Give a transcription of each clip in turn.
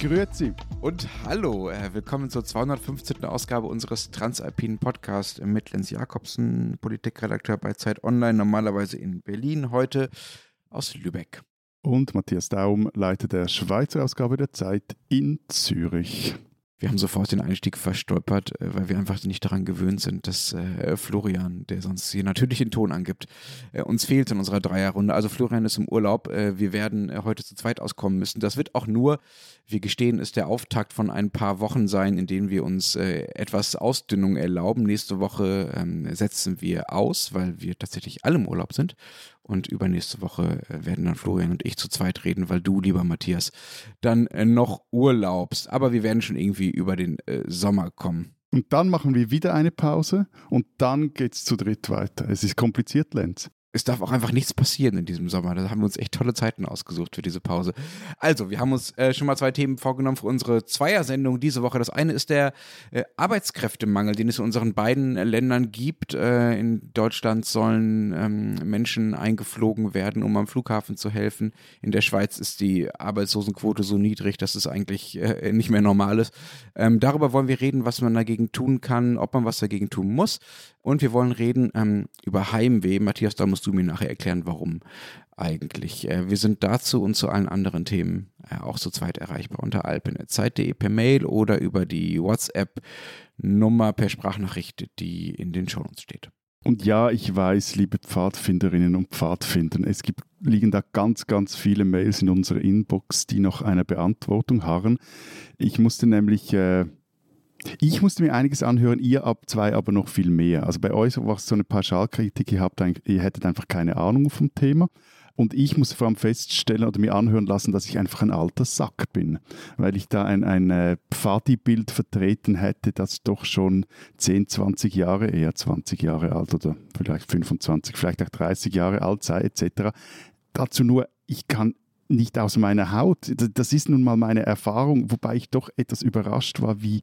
Grüezi. Und hallo, äh, willkommen zur 215. Ausgabe unseres Transalpinen Podcasts mit Lenz Jakobsen, Politikredakteur bei Zeit Online, normalerweise in Berlin, heute aus Lübeck. Und Matthias Daum, Leiter der Schweizer Ausgabe der Zeit in Zürich. Wir haben sofort den Einstieg verstolpert, äh, weil wir einfach nicht daran gewöhnt sind, dass äh, Florian, der sonst hier natürlich den Ton angibt, äh, uns fehlt in unserer Dreierrunde. Also Florian ist im Urlaub. Wir werden heute zu zweit auskommen müssen. Das wird auch nur, wir gestehen, ist der Auftakt von ein paar Wochen sein, in denen wir uns etwas Ausdünnung erlauben. Nächste Woche ähm, setzen wir aus, weil wir tatsächlich alle im Urlaub sind. Und übernächste Woche werden dann Florian und ich zu zweit reden, weil du, lieber Matthias, dann noch urlaubst. Aber wir werden schon irgendwie über den äh, Sommer kommen. Und dann machen wir wieder eine Pause und dann geht es zu dritt weiter. Es ist kompliziert, Lenz es darf auch einfach nichts passieren in diesem Sommer. Da haben wir uns echt tolle Zeiten ausgesucht für diese Pause. Also, wir haben uns äh, schon mal zwei Themen vorgenommen für unsere Zweier-Sendung diese Woche. Das eine ist der äh, Arbeitskräftemangel, den es in unseren beiden Ländern gibt. Äh, in Deutschland sollen ähm, Menschen eingeflogen werden, um am Flughafen zu helfen. In der Schweiz ist die Arbeitslosenquote so niedrig, dass es eigentlich äh, nicht mehr normal ist. Ähm, darüber wollen wir reden, was man dagegen tun kann, ob man was dagegen tun muss. Und wir wollen reden ähm, über Heimweh. Matthias, da musst du mir nachher erklären, warum eigentlich. Äh, wir sind dazu und zu allen anderen Themen äh, auch zu zweit erreichbar unter alpenet.zeit.de per Mail oder über die WhatsApp-Nummer per Sprachnachricht, die in den Shownotes steht. Und ja, ich weiß, liebe Pfadfinderinnen und Pfadfinder, es gibt, liegen da ganz, ganz viele Mails in unserer Inbox, die noch eine Beantwortung harren. Ich musste nämlich äh, ich musste mir einiges anhören, ihr ab zwei aber noch viel mehr. Also bei euch war es so eine Pauschalkritik, ihr, habt ihr hättet einfach keine Ahnung vom Thema. Und ich musste vor allem feststellen oder mir anhören lassen, dass ich einfach ein alter Sack bin, weil ich da ein, ein äh, Pfadi-Bild vertreten hätte, das doch schon 10, 20 Jahre, eher 20 Jahre alt oder vielleicht 25, vielleicht auch 30 Jahre alt sei etc. Dazu nur, ich kann nicht aus meiner Haut. Das ist nun mal meine Erfahrung, wobei ich doch etwas überrascht war, wie,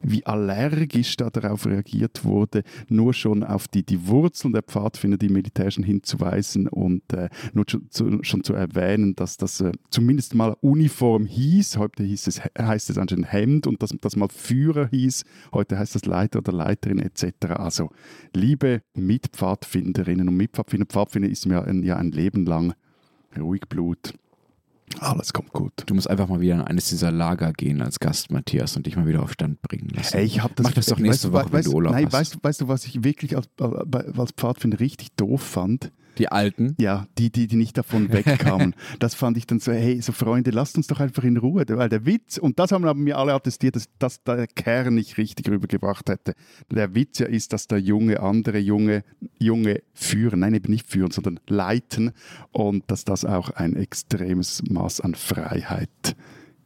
wie allergisch da darauf reagiert wurde, nur schon auf die, die Wurzeln der Pfadfinder, die militärischen hinzuweisen und äh, nur zu, zu, schon zu erwähnen, dass das äh, zumindest mal Uniform hieß. Heute hieß es, heißt es anscheinend Hemd und dass das mal Führer hieß. Heute heißt es Leiter oder Leiterin etc. Also, liebe Mitpfadfinderinnen und Mitpfadfinder, Pfadfinder ist mir ein, ja ein Leben lang ruhig Blut alles kommt gut. Du musst einfach mal wieder in eines dieser Lager gehen als Gast, Matthias, und dich mal wieder auf Stand bringen lassen. Ey, ich hab das, Mach das doch nächste weißt, Woche, wenn du Urlaub nein, hast. Weißt, weißt du, was ich wirklich als, als Pfadfinder richtig doof fand? Die Alten? Ja, die, die, die nicht davon wegkamen. das fand ich dann so, hey, so Freunde, lasst uns doch einfach in Ruhe. Weil der Witz, und das haben mir alle attestiert, dass, dass der Kern nicht richtig rübergebracht hätte. Der Witz ja ist, dass der Junge andere Junge, Junge führen, nein, eben nicht führen, sondern leiten und dass das auch ein extremes Maß an Freiheit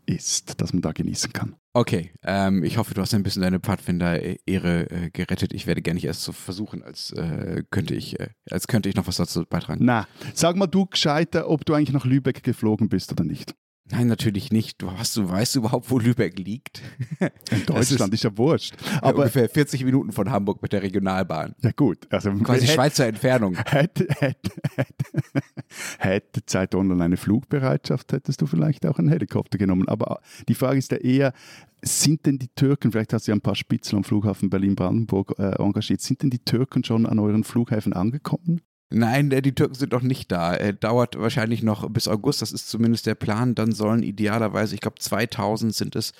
ist, das man da genießen kann. Okay, ähm, ich hoffe, du hast ein bisschen deine Pfadfinder-Ehre äh, gerettet. Ich werde gerne nicht erst so versuchen, als äh, könnte ich, äh, als könnte ich noch was dazu beitragen. Na, sag mal du gescheiter, ob du eigentlich nach Lübeck geflogen bist oder nicht. Nein, natürlich nicht. Du, hast, du weißt überhaupt, wo Lübeck liegt? In Deutschland ist, ja wurscht. Aber ungefähr 40 Minuten von Hamburg mit der Regionalbahn. Ja gut. Also Quasi hätte, Schweizer Entfernung. Hätte, hätte, hätte, hätte Zeit Online eine Flugbereitschaft, hättest du vielleicht auch einen Helikopter genommen. Aber die Frage ist ja eher, sind denn die Türken, vielleicht hast du ja ein paar Spitzel am Flughafen Berlin-Brandenburg äh, engagiert, sind denn die Türken schon an euren Flughäfen angekommen? Nein, die Türken sind noch nicht da. Er dauert wahrscheinlich noch bis August, das ist zumindest der Plan. Dann sollen idealerweise, ich glaube 2000 sind es,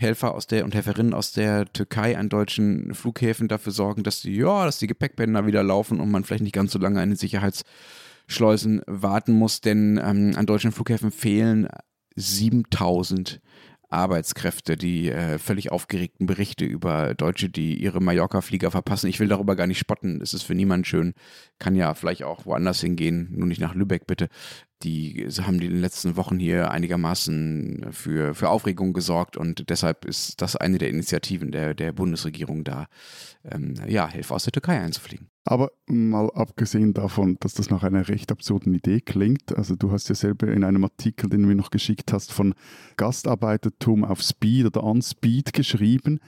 Helfer aus der und Helferinnen aus der Türkei an deutschen Flughäfen dafür sorgen, dass die, ja, dass die Gepäckbänder wieder laufen und man vielleicht nicht ganz so lange an den Sicherheitsschleusen warten muss, denn ähm, an deutschen Flughäfen fehlen 7000 Arbeitskräfte, die äh, völlig aufgeregten Berichte über Deutsche, die ihre Mallorca-Flieger verpassen. Ich will darüber gar nicht spotten. Es ist für niemanden schön. Kann ja vielleicht auch woanders hingehen, nur nicht nach Lübeck bitte die haben in den letzten Wochen hier einigermaßen für, für Aufregung gesorgt und deshalb ist das eine der Initiativen der, der Bundesregierung da, ähm, ja, Hilfe aus der Türkei einzufliegen. Aber mal abgesehen davon, dass das nach einer recht absurden Idee klingt, also du hast ja selber in einem Artikel, den du mir noch geschickt hast, von Gastarbeitertum auf Speed oder on Speed geschrieben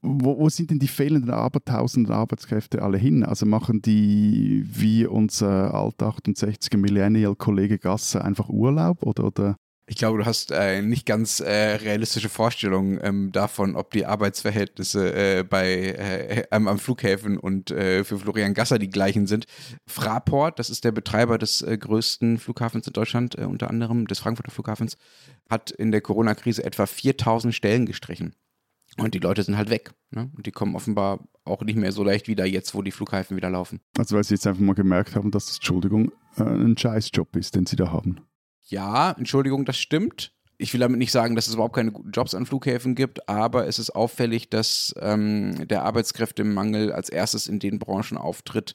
wo, wo, sind denn die fehlenden Abertausenden Arbeitskräfte alle hin? Also machen die wie unser alt 68er Millennial-Kollege Gasser einfach Urlaub oder, oder? Ich glaube, du hast äh, nicht ganz äh, realistische Vorstellungen ähm, davon, ob die Arbeitsverhältnisse äh, bei äh, am, am Flughäfen und äh, für Florian Gasser die gleichen sind. Fraport, das ist der Betreiber des äh, größten Flughafens in Deutschland, unter anderem des Frankfurter Flughafens, hat in der Corona-Krise etwa 4000 Stellen gestrichen. Und die Leute sind halt weg. Ne? Und die kommen offenbar auch nicht mehr so leicht wieder, jetzt wo die Flughäfen wieder laufen. Also weil sie jetzt einfach mal gemerkt haben, dass das, Entschuldigung, ein Scheißjob ist, den sie da haben. Ja, Entschuldigung, das stimmt. Ich will damit nicht sagen, dass es überhaupt keine guten Jobs an Flughäfen gibt, aber es ist auffällig, dass ähm, der Arbeitskräftemangel als erstes in den Branchen auftritt,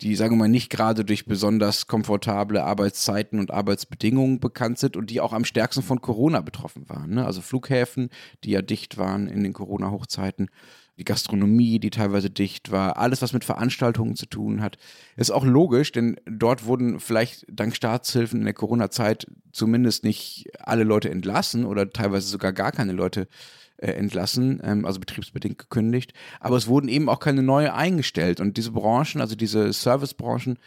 die, sagen wir mal, nicht gerade durch besonders komfortable Arbeitszeiten und Arbeitsbedingungen bekannt sind und die auch am stärksten von Corona betroffen waren. Ne? Also Flughäfen, die ja dicht waren in den Corona-Hochzeiten die Gastronomie, die teilweise dicht war, alles, was mit Veranstaltungen zu tun hat. Ist auch logisch, denn dort wurden vielleicht dank Staatshilfen in der Corona-Zeit zumindest nicht alle Leute entlassen oder teilweise sogar gar keine Leute äh, entlassen, ähm, also betriebsbedingt gekündigt. Aber es wurden eben auch keine neue eingestellt. Und diese Branchen, also diese Servicebranchen,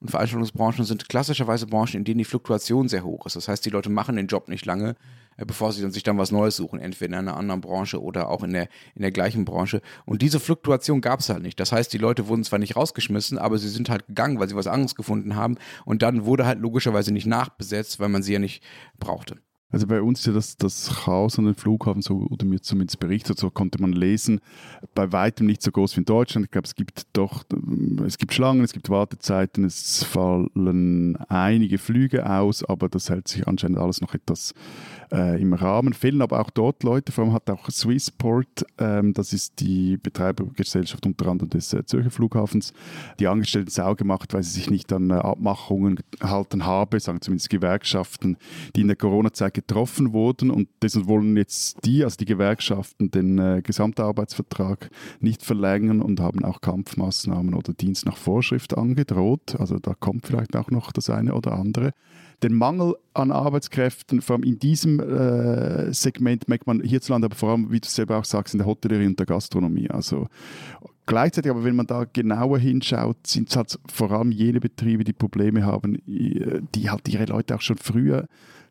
und Veranstaltungsbranchen sind klassischerweise Branchen, in denen die Fluktuation sehr hoch ist. Das heißt, die Leute machen den Job nicht lange, äh, bevor sie dann sich dann was Neues suchen, entweder in einer anderen Branche oder auch in der, in der gleichen Branche. Und diese Fluktuation gab es halt nicht. Das heißt, die Leute wurden zwar nicht rausgeschmissen, aber sie sind halt gegangen, weil sie was anderes gefunden haben. Und dann wurde halt logischerweise nicht nachbesetzt, weil man sie ja nicht brauchte. Also bei uns ist ja das, das Chaos an den Flughafen, so oder mir zumindest berichtet, so konnte man lesen, bei weitem nicht so groß wie in Deutschland. Ich glaube, es gibt doch, es gibt Schlangen, es gibt Wartezeiten, es fallen einige Flüge aus, aber das hält sich anscheinend alles noch etwas äh, im Rahmen. Fehlen aber auch dort Leute, vor allem hat auch Swissport, ähm, das ist die Betreibergesellschaft unter anderem des äh, Zürcher Flughafens, die Angestellten sau gemacht, weil sie sich nicht an äh, Abmachungen gehalten haben, sagen zumindest Gewerkschaften, die in der Corona-Zeit getroffen wurden und deshalb wollen jetzt die, also die Gewerkschaften, den äh, Gesamtarbeitsvertrag nicht verlängern und haben auch Kampfmaßnahmen oder Dienst nach Vorschrift angedroht. Also da kommt vielleicht auch noch das eine oder andere den Mangel an Arbeitskräften, vor allem in diesem äh, Segment merkt man hierzulande, aber vor allem, wie du selber auch sagst, in der Hotellerie und der Gastronomie. Also gleichzeitig, aber wenn man da genauer hinschaut, sind es halt vor allem jene Betriebe, die Probleme haben, die halt ihre Leute auch schon früher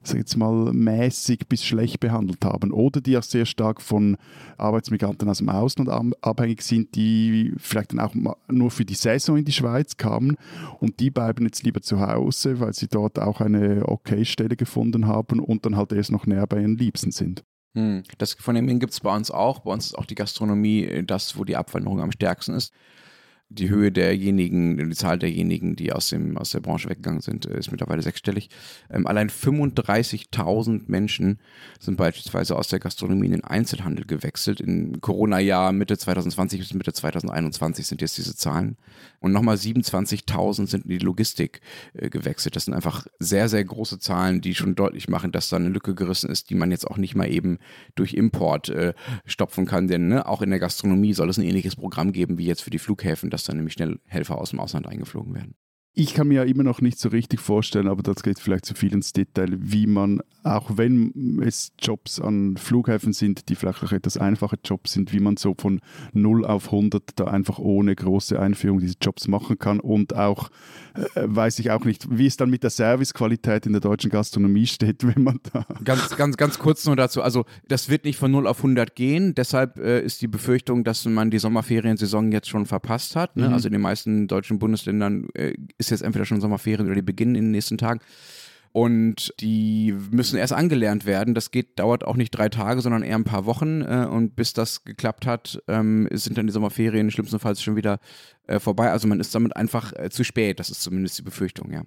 sag jetzt mal, mäßig bis schlecht behandelt haben oder die auch sehr stark von Arbeitsmigranten aus dem Ausland abhängig sind, die vielleicht dann auch nur für die Saison in die Schweiz kamen und die bleiben jetzt lieber zu Hause, weil sie dort auch eine okay Stelle gefunden haben und dann halt erst noch näher bei ihren Liebsten sind. Hm, das Phänomen gibt es bei uns auch. Bei uns ist auch die Gastronomie das, wo die Abwanderung am stärksten ist die Höhe derjenigen, die Zahl derjenigen, die aus, dem, aus der Branche weggegangen sind, äh, ist mittlerweile sechsstellig. Ähm, allein 35.000 Menschen sind beispielsweise aus der Gastronomie in den Einzelhandel gewechselt. Im Corona-Jahr Mitte 2020 bis Mitte 2021 sind jetzt diese Zahlen. Und nochmal 27.000 sind in die Logistik äh, gewechselt. Das sind einfach sehr, sehr große Zahlen, die schon deutlich machen, dass da eine Lücke gerissen ist, die man jetzt auch nicht mal eben durch Import äh, stopfen kann. Denn ne, auch in der Gastronomie soll es ein ähnliches Programm geben wie jetzt für die Flughäfen dass dann nämlich schnell Helfer aus dem Ausland eingeflogen werden. Ich kann mir ja immer noch nicht so richtig vorstellen, aber das geht vielleicht zu viel ins Detail, wie man, auch wenn es Jobs an Flughäfen sind, die vielleicht auch etwas einfache Jobs sind, wie man so von 0 auf 100 da einfach ohne große Einführung diese Jobs machen kann und auch, äh, weiß ich auch nicht, wie es dann mit der Servicequalität in der deutschen Gastronomie steht, wenn man da... Ganz, ganz, ganz kurz nur dazu, also das wird nicht von 0 auf 100 gehen, deshalb äh, ist die Befürchtung, dass man die Sommerferiensaison jetzt schon verpasst hat, ne? mhm. also in den meisten deutschen Bundesländern äh, ist jetzt entweder schon Sommerferien oder die beginnen in den nächsten Tagen. Und die müssen erst angelernt werden. Das geht, dauert auch nicht drei Tage, sondern eher ein paar Wochen. Äh, und bis das geklappt hat, ähm, sind dann die Sommerferien schlimmstenfalls schon wieder äh, vorbei. Also man ist damit einfach äh, zu spät. Das ist zumindest die Befürchtung, ja.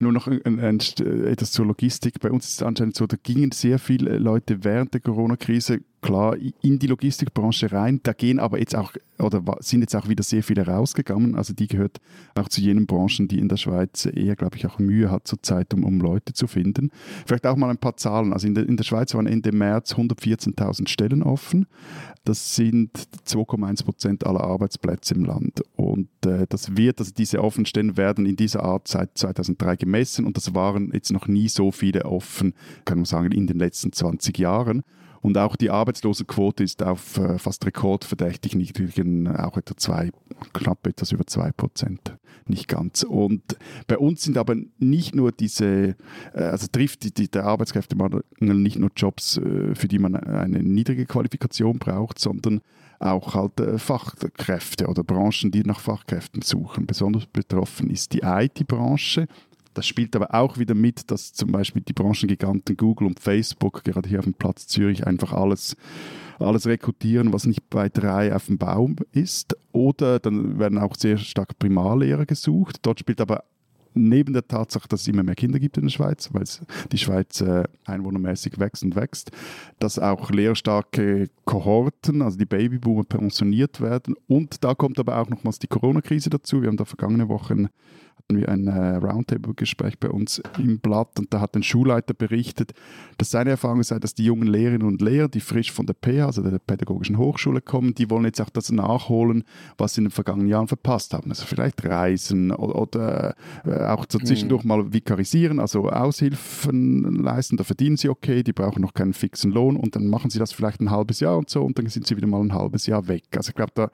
Nur noch ein, ein, etwas zur Logistik. Bei uns ist es anscheinend so, da gingen sehr viele Leute während der Corona-Krise klar in die Logistikbranche rein. Da gehen aber jetzt auch oder sind jetzt auch wieder sehr viele rausgegangen. Also die gehört auch zu jenen Branchen, die in der Schweiz eher, glaube ich, auch Mühe hat zurzeit, um, um Leute zu finden. Vielleicht auch mal ein paar Zahlen. Also in der, in der Schweiz waren Ende März 114.000 Stellen offen. Das sind 2,1 Prozent aller Arbeitsplätze im Land. Und äh, das wird, also diese offenen Stellen werden in dieser Art seit 2003 gemessen und das waren jetzt noch nie so viele offen, kann man sagen, in den letzten 20 Jahren. Und auch die Arbeitslosenquote ist auf äh, fast rekordverdächtig niedrigen, auch etwa zwei, knapp etwas über 2 Prozent. nicht ganz. Und bei uns sind aber nicht nur diese, äh, also trifft die, die, der Arbeitskräftemangel nicht nur Jobs, äh, für die man eine niedrige Qualifikation braucht, sondern auch halt äh, Fachkräfte oder Branchen, die nach Fachkräften suchen. Besonders betroffen ist die IT-Branche. Das spielt aber auch wieder mit, dass zum Beispiel die Branchengiganten Google und Facebook gerade hier auf dem Platz Zürich einfach alles, alles rekrutieren, was nicht bei drei auf dem Baum ist. Oder dann werden auch sehr stark Primarlehrer gesucht. Dort spielt aber neben der Tatsache, dass es immer mehr Kinder gibt in der Schweiz, weil die Schweiz äh, einwohnermäßig wächst und wächst, dass auch leerstarke Kohorten, also die Babyboomer, pensioniert werden. Und da kommt aber auch nochmals die Corona-Krise dazu. Wir haben da vergangene Woche hatten wir ein äh, Roundtable-Gespräch bei uns im Blatt und da hat ein Schulleiter berichtet, dass seine Erfahrung sei, dass die jungen Lehrerinnen und Lehrer, die frisch von der PH, also der Pädagogischen Hochschule kommen, die wollen jetzt auch das nachholen, was sie in den vergangenen Jahren verpasst haben. Also vielleicht reisen oder, oder äh, auch so zwischendurch mhm. mal vikarisieren, also Aushilfen leisten, da verdienen sie okay, die brauchen noch keinen fixen Lohn und dann machen sie das vielleicht ein halbes Jahr und so und dann sind sie wieder mal ein halbes Jahr weg. Also ich glaube, da,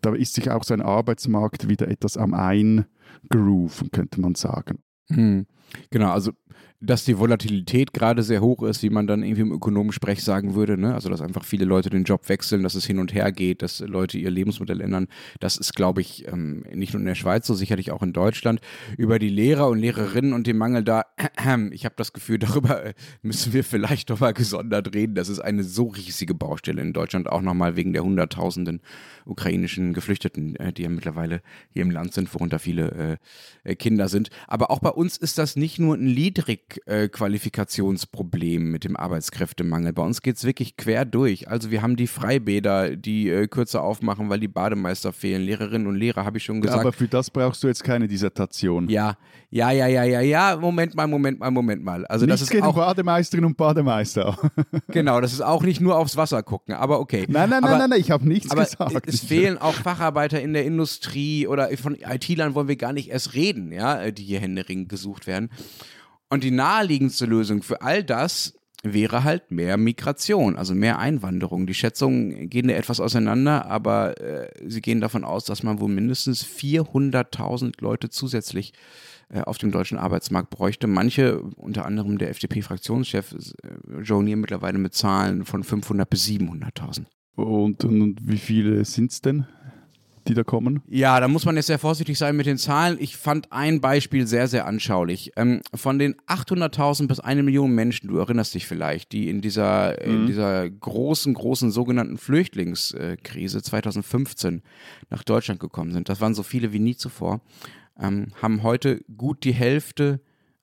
da ist sich auch so ein Arbeitsmarkt wieder etwas am ein grooven, könnte man sagen. Hm. Genau, also dass die Volatilität gerade sehr hoch ist, wie man dann irgendwie im Ökonomensprech sagen würde. Ne? Also, dass einfach viele Leute den Job wechseln, dass es hin und her geht, dass Leute ihr Lebensmodell ändern. Das ist, glaube ich, ähm, nicht nur in der Schweiz so, sicherlich auch in Deutschland. Über die Lehrer und Lehrerinnen und den Mangel da, äh, ich habe das Gefühl, darüber äh, müssen wir vielleicht nochmal gesondert reden. Das ist eine so riesige Baustelle in Deutschland, auch nochmal wegen der Hunderttausenden ukrainischen Geflüchteten, äh, die ja mittlerweile hier im Land sind, worunter viele äh, Kinder sind. Aber auch bei uns ist das nicht nur ein Niedrigqualifikationsproblem äh, mit dem Arbeitskräftemangel. Bei uns geht es wirklich quer durch. Also wir haben die Freibäder, die äh, kürzer aufmachen, weil die Bademeister fehlen. Lehrerinnen und Lehrer, habe ich schon gesagt. Aber für das brauchst du jetzt keine Dissertation. Ja, ja, ja, ja, ja, ja. Moment mal, Moment mal, Moment mal. Also Nichts das ist auch Bademeisterinnen und Bademeister. genau, das ist auch nicht nur aufs Wasser gucken, aber okay. Nein, nein, aber, nein, nein, nein, ich habe nichts aber gesagt. Es fehlen auch Facharbeiter in der Industrie oder von IT-Lern wollen wir gar nicht erst reden, ja, die hier händeringend gesucht werden. Und die naheliegendste Lösung für all das wäre halt mehr Migration, also mehr Einwanderung. Die Schätzungen gehen da etwas auseinander, aber äh, sie gehen davon aus, dass man wohl mindestens 400.000 Leute zusätzlich äh, auf dem deutschen Arbeitsmarkt bräuchte. Manche, unter anderem der FDP-Fraktionschef äh, jonieren mittlerweile mit Zahlen von 500 bis 700.000. Und, und, und wie viele sind es denn? Die da kommen? Ja, da muss man jetzt sehr vorsichtig sein mit den Zahlen. Ich fand ein Beispiel sehr, sehr anschaulich. Ähm, von den 800.000 bis eine Million Menschen, du erinnerst dich vielleicht, die in dieser, mhm. in dieser großen, großen sogenannten Flüchtlingskrise 2015 nach Deutschland gekommen sind, das waren so viele wie nie zuvor, ähm, haben heute gut die Hälfte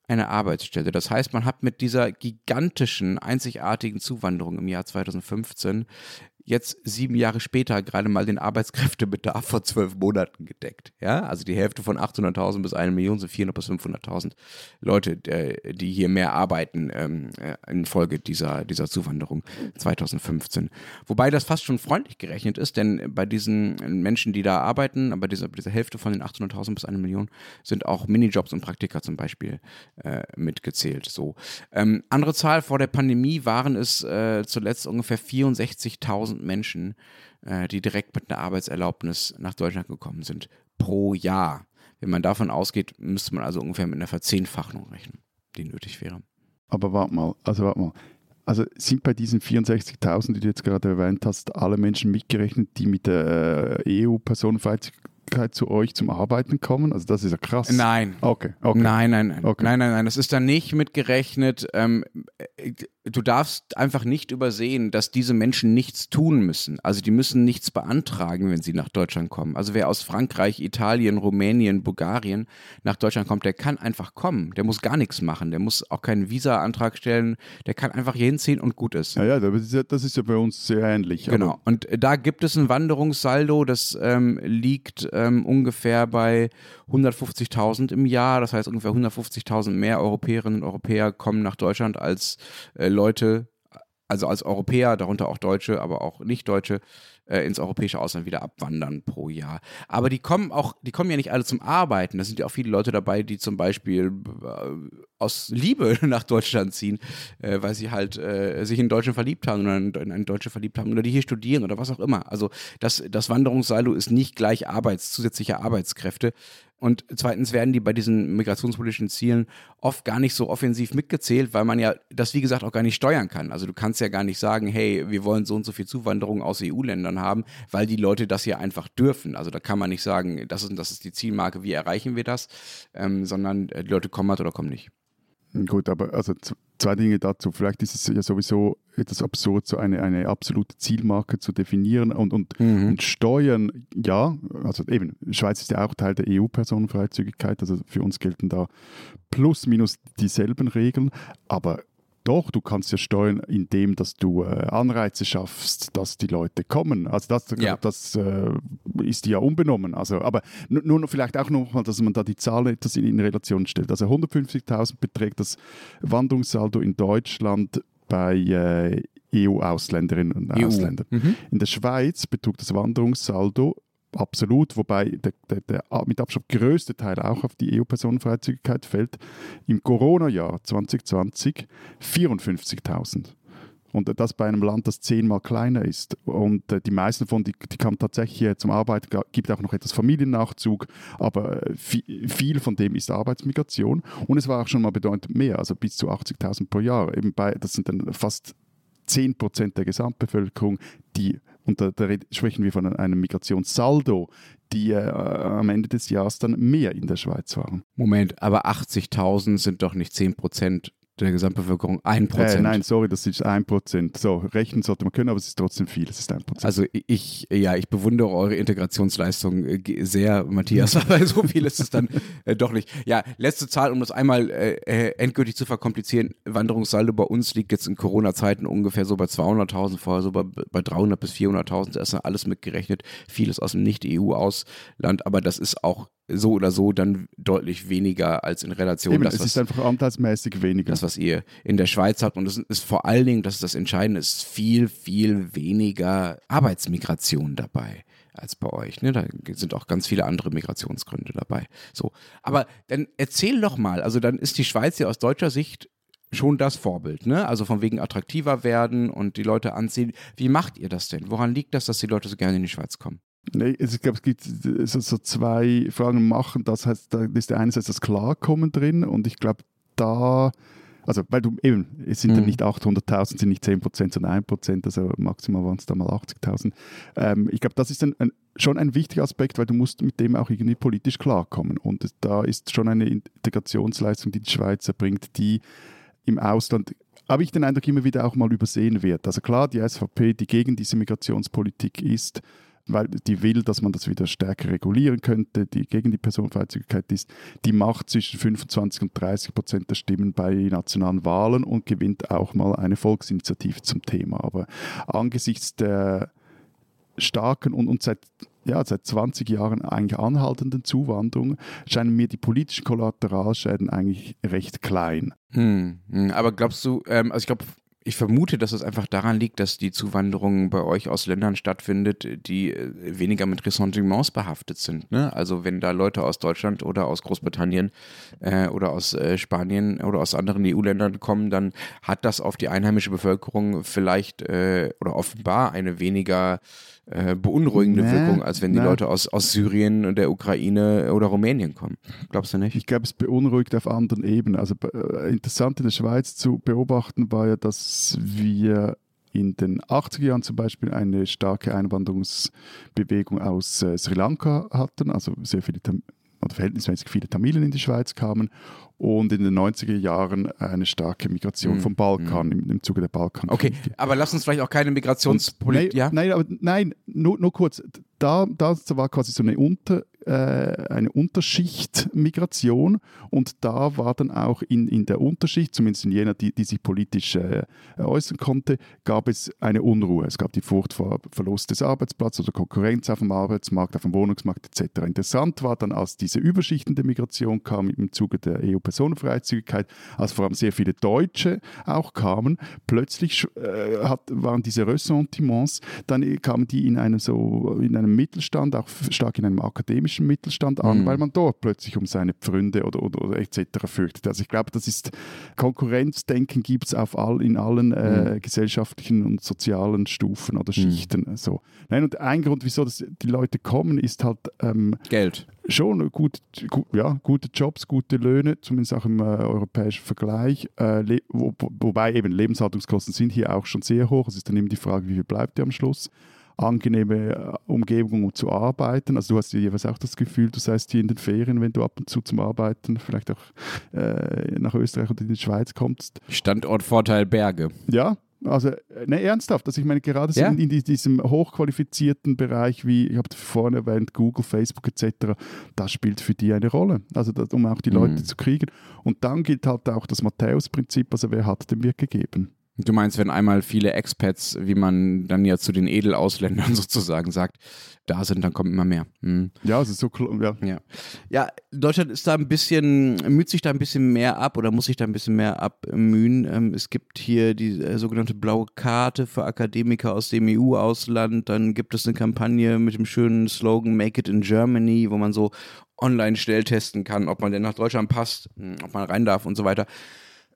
eine Arbeitsstelle. Das heißt, man hat mit dieser gigantischen, einzigartigen Zuwanderung im Jahr 2015 jetzt sieben Jahre später gerade mal den Arbeitskräftebedarf vor zwölf Monaten gedeckt. Ja, also die Hälfte von 800.000 bis eine Million sind 400 bis 500.000 Leute, die hier mehr arbeiten ähm, äh, infolge dieser, dieser Zuwanderung 2015. Wobei das fast schon freundlich gerechnet ist, denn bei diesen Menschen, die da arbeiten, bei dieser, dieser Hälfte von den 800.000 bis eine Million, sind auch Minijobs und Praktika zum Beispiel äh, mitgezählt. So. Ähm, andere Zahl vor der Pandemie waren es äh, zuletzt ungefähr 64.000 1000 Menschen, äh, die direkt mit einer Arbeitserlaubnis nach Deutschland gekommen sind, pro Jahr. Wenn man davon ausgeht, müsste man also ungefähr mit einer Verzehnfachung rechnen, die nötig wäre. Aber warte mal, also warte mal. Also sind bei diesen 64.000, die du jetzt gerade erwähnt hast, alle Menschen mitgerechnet, die mit der äh, EU-Personenfreizügigkeit Möglichkeit zu euch zum Arbeiten kommen? Also das ist ja krass. Nein. Okay. okay. Nein, nein, nein. Okay. Nein, nein, nein. Das ist da nicht mitgerechnet. Ähm, äh, du darfst einfach nicht übersehen, dass diese Menschen nichts tun müssen. Also die müssen nichts beantragen, wenn sie nach Deutschland kommen. Also wer aus Frankreich, Italien, Rumänien, Bulgarien nach Deutschland kommt, der kann einfach kommen. Der muss gar nichts machen. Der muss auch keinen Visa-Antrag stellen. Der kann einfach hier hinziehen und gut ist. Ja, ja, das ist ja, das ist ja bei uns sehr ähnlich. Genau. Und da gibt es ein Wanderungssaldo, das ähm, liegt ähm, ungefähr bei 150.000 im Jahr. Das heißt, ungefähr 150.000 mehr Europäerinnen und Europäer kommen nach Deutschland als äh, Leute, also als Europäer, darunter auch Deutsche, aber auch Nicht-Deutsche, äh, ins europäische Ausland wieder abwandern pro Jahr. Aber die kommen auch, die kommen ja nicht alle zum Arbeiten. Da sind ja auch viele Leute dabei, die zum Beispiel äh, aus Liebe nach Deutschland ziehen, äh, weil sie halt äh, sich in Deutschen verliebt haben oder in, einen Deutschen verliebt haben oder die hier studieren oder was auch immer. Also das, das Wanderungssaldo ist nicht gleich Arbeits, zusätzliche Arbeitskräfte. Und zweitens werden die bei diesen migrationspolitischen Zielen oft gar nicht so offensiv mitgezählt, weil man ja das, wie gesagt, auch gar nicht steuern kann. Also du kannst ja gar nicht sagen, hey, wir wollen so und so viel Zuwanderung aus EU-Ländern haben, weil die Leute das hier einfach dürfen. Also da kann man nicht sagen, das ist, das ist die Zielmarke, wie erreichen wir das, ähm, sondern die Leute kommen halt oder kommen nicht. Gut, aber also zwei Dinge dazu. Vielleicht ist es ja sowieso etwas absurd, so eine, eine absolute Zielmarke zu definieren und, und, mhm. und Steuern, ja, also eben, Schweiz ist ja auch Teil der EU-Personenfreizügigkeit, also für uns gelten da plus minus dieselben Regeln, aber doch, du kannst ja steuern, indem dass du äh, Anreize schaffst, dass die Leute kommen. Also das, ja. das äh, ist ja unbenommen. Also, aber nur vielleicht auch nochmal, dass man da die Zahl etwas in, in Relation stellt. Also 150.000 beträgt das Wanderungssaldo in Deutschland bei äh, EU-Ausländerinnen und EU. Ausländern. Mhm. In der Schweiz betrug das Wanderungssaldo absolut, wobei der, der, der, mit Abstand größte Teil auch auf die EU-Personenfreizügigkeit fällt. Im Corona-Jahr 2020 54.000. Und das bei einem Land, das zehnmal kleiner ist. Und äh, die meisten von die, die kamen tatsächlich zum Arbeiten, gibt auch noch etwas Familiennachzug, aber äh, viel, viel von dem ist Arbeitsmigration. Und es war auch schon mal bedeutend mehr, also bis zu 80.000 pro Jahr. Eben bei, das sind dann fast 10 Prozent der Gesamtbevölkerung, die und da, da, sprechen wir von einem Migrationssaldo, die äh, am Ende des Jahres dann mehr in der Schweiz waren. Moment, aber 80.000 sind doch nicht 10 Prozent der Gesamtbevölkerung 1%. Äh, nein, sorry, das ist 1%. So, rechnen sollte man können, aber es ist trotzdem viel, es ist 1%. Also ich, ja, ich bewundere eure Integrationsleistung äh, sehr, Matthias, aber so viel ist es dann äh, doch nicht. Ja, letzte Zahl, um das einmal äh, äh endgültig zu verkomplizieren. Wanderungssaldo bei uns liegt jetzt in Corona-Zeiten ungefähr so bei 200.000, vorher so bei, bei 300 bis 400.000, da ist dann alles mitgerechnet. Vieles aus dem Nicht-EU-Ausland, aber das ist auch so oder so dann deutlich weniger als in Relation. Eben, das, es was, ist einfach anteilsmäßig weniger. Das, was ihr in der Schweiz habt. Und es ist vor allen Dingen, das ist das Entscheidende, ist viel, viel weniger Arbeitsmigration dabei als bei euch. Ne? Da sind auch ganz viele andere Migrationsgründe dabei. So. Aber dann erzähl doch mal, also dann ist die Schweiz ja aus deutscher Sicht schon das Vorbild, ne? Also von wegen attraktiver werden und die Leute anziehen. Wie macht ihr das denn? Woran liegt das, dass die Leute so gerne in die Schweiz kommen? Nee, ich glaube, es gibt so, so, zwei Fragen machen. Das heißt, da ist der einerseits das Klarkommen drin und ich glaube, da, also weil du eben, es sind mhm. ja nicht 800.000, sind nicht 10%, sondern 1%, also maximal waren es da mal 80.000. Ähm, ich glaube, das ist ein, ein, schon ein wichtiger Aspekt, weil du musst mit dem auch irgendwie politisch klarkommen und da ist schon eine Integrationsleistung, die die Schweiz erbringt, die im Ausland habe ich den Eindruck, immer wieder auch mal übersehen wird. Also klar, die SVP, die gegen diese Migrationspolitik ist, weil die will, dass man das wieder stärker regulieren könnte, die gegen die Personenfreizügigkeit ist, die macht zwischen 25 und 30 Prozent der Stimmen bei nationalen Wahlen und gewinnt auch mal eine Volksinitiative zum Thema. Aber angesichts der starken und, und seit, ja, seit 20 Jahren eigentlich anhaltenden Zuwanderung scheinen mir die politischen Kollateralschäden eigentlich recht klein. Hm, hm aber glaubst du, ähm, also ich glaube, ich vermute, dass es einfach daran liegt, dass die Zuwanderung bei euch aus Ländern stattfindet, die äh, weniger mit Ressentiments behaftet sind. Ne? Also wenn da Leute aus Deutschland oder aus Großbritannien äh, oder aus äh, Spanien oder aus anderen EU-Ländern kommen, dann hat das auf die einheimische Bevölkerung vielleicht äh, oder offenbar eine weniger äh, beunruhigende nee, Wirkung, als wenn die nee. Leute aus, aus Syrien und der Ukraine oder Rumänien kommen. Glaubst du nicht? Ich glaube, es beunruhigt auf anderen Ebenen. Also äh, interessant in der Schweiz zu beobachten war ja, dass wir in den 80er Jahren zum Beispiel eine starke Einwanderungsbewegung aus äh, Sri Lanka hatten, also sehr viele oder verhältnismäßig viele Tamilen in die Schweiz kamen und in den 90er Jahren eine starke Migration mm, vom Balkan, mm. im, im, Zuge der Balkan. Okay, aber lass uns vielleicht auch keine Migrationspolitik. Nein, ja? nein, aber nein, nur, nur kurz. Da, da war quasi so eine Unter, äh, eine Unterschicht-Migration und da war dann auch in, in der Unterschicht, zumindest in jener, die, die sich politisch äh, äußern konnte, gab es eine Unruhe. Es gab die Furcht vor Verlust des Arbeitsplatzes oder Konkurrenz auf dem Arbeitsmarkt, auf dem Wohnungsmarkt etc. Interessant war dann, als diese Überschichten der Migration kam im Zuge der EU-Personenfreizügigkeit, als vor allem sehr viele Deutsche auch kamen, plötzlich äh, hat, waren diese Ressentiments, dann kamen die in einem, so, in einem Mittelstand, auch stark in einem akademischen Mittelstand an, mhm. weil man dort plötzlich um seine Pfründe oder, oder, oder etc. fürchtet. Also ich glaube, das ist Konkurrenzdenken gibt es all, in allen äh, mhm. gesellschaftlichen und sozialen Stufen oder mhm. Schichten. Mhm. So. Nein, und ein Grund, wieso das, die Leute kommen, ist halt ähm, Geld schon gut, gut, ja, gute Jobs, gute Löhne, zumindest auch im äh, europäischen Vergleich. Äh, wo, wobei eben Lebenshaltungskosten sind hier auch schon sehr hoch. Es ist dann eben die Frage, wie viel bleibt dir am Schluss? Angenehme äh, Umgebung, um zu arbeiten. Also du hast jeweils auch das Gefühl, du seist hier in den Ferien, wenn du ab und zu zum Arbeiten vielleicht auch äh, nach Österreich oder in die Schweiz kommst. Standortvorteil Berge. Ja, also, ne, ernsthaft. Also, ich meine, gerade ja? in, in, diesem hochqualifizierten Bereich, wie ich habe vorhin erwähnt, Google, Facebook etc., das spielt für die eine Rolle. Also, das, um auch die Leute mhm. zu kriegen. Und dann gilt halt auch das Matthäus-Prinzip, also wer hat, dem wird gegeben. Du meinst, wenn einmal viele Expats, wie man dann ja zu den Edelausländern sozusagen sagt, da sind, dann kommt immer mehr. Hm. Ja, es ist so ja. ja. Ja, Deutschland ist da ein bisschen, müht sich da ein bisschen mehr ab oder muss sich da ein bisschen mehr abmühen. Ähm, es gibt hier die äh, sogenannte blaue Karte für Akademiker aus dem EU-Ausland. Dann gibt es eine Kampagne mit dem schönen Slogan Make it in Germany, wo man so online schnell testen kann, ob man denn nach Deutschland passt, hm, ob man rein darf und so weiter.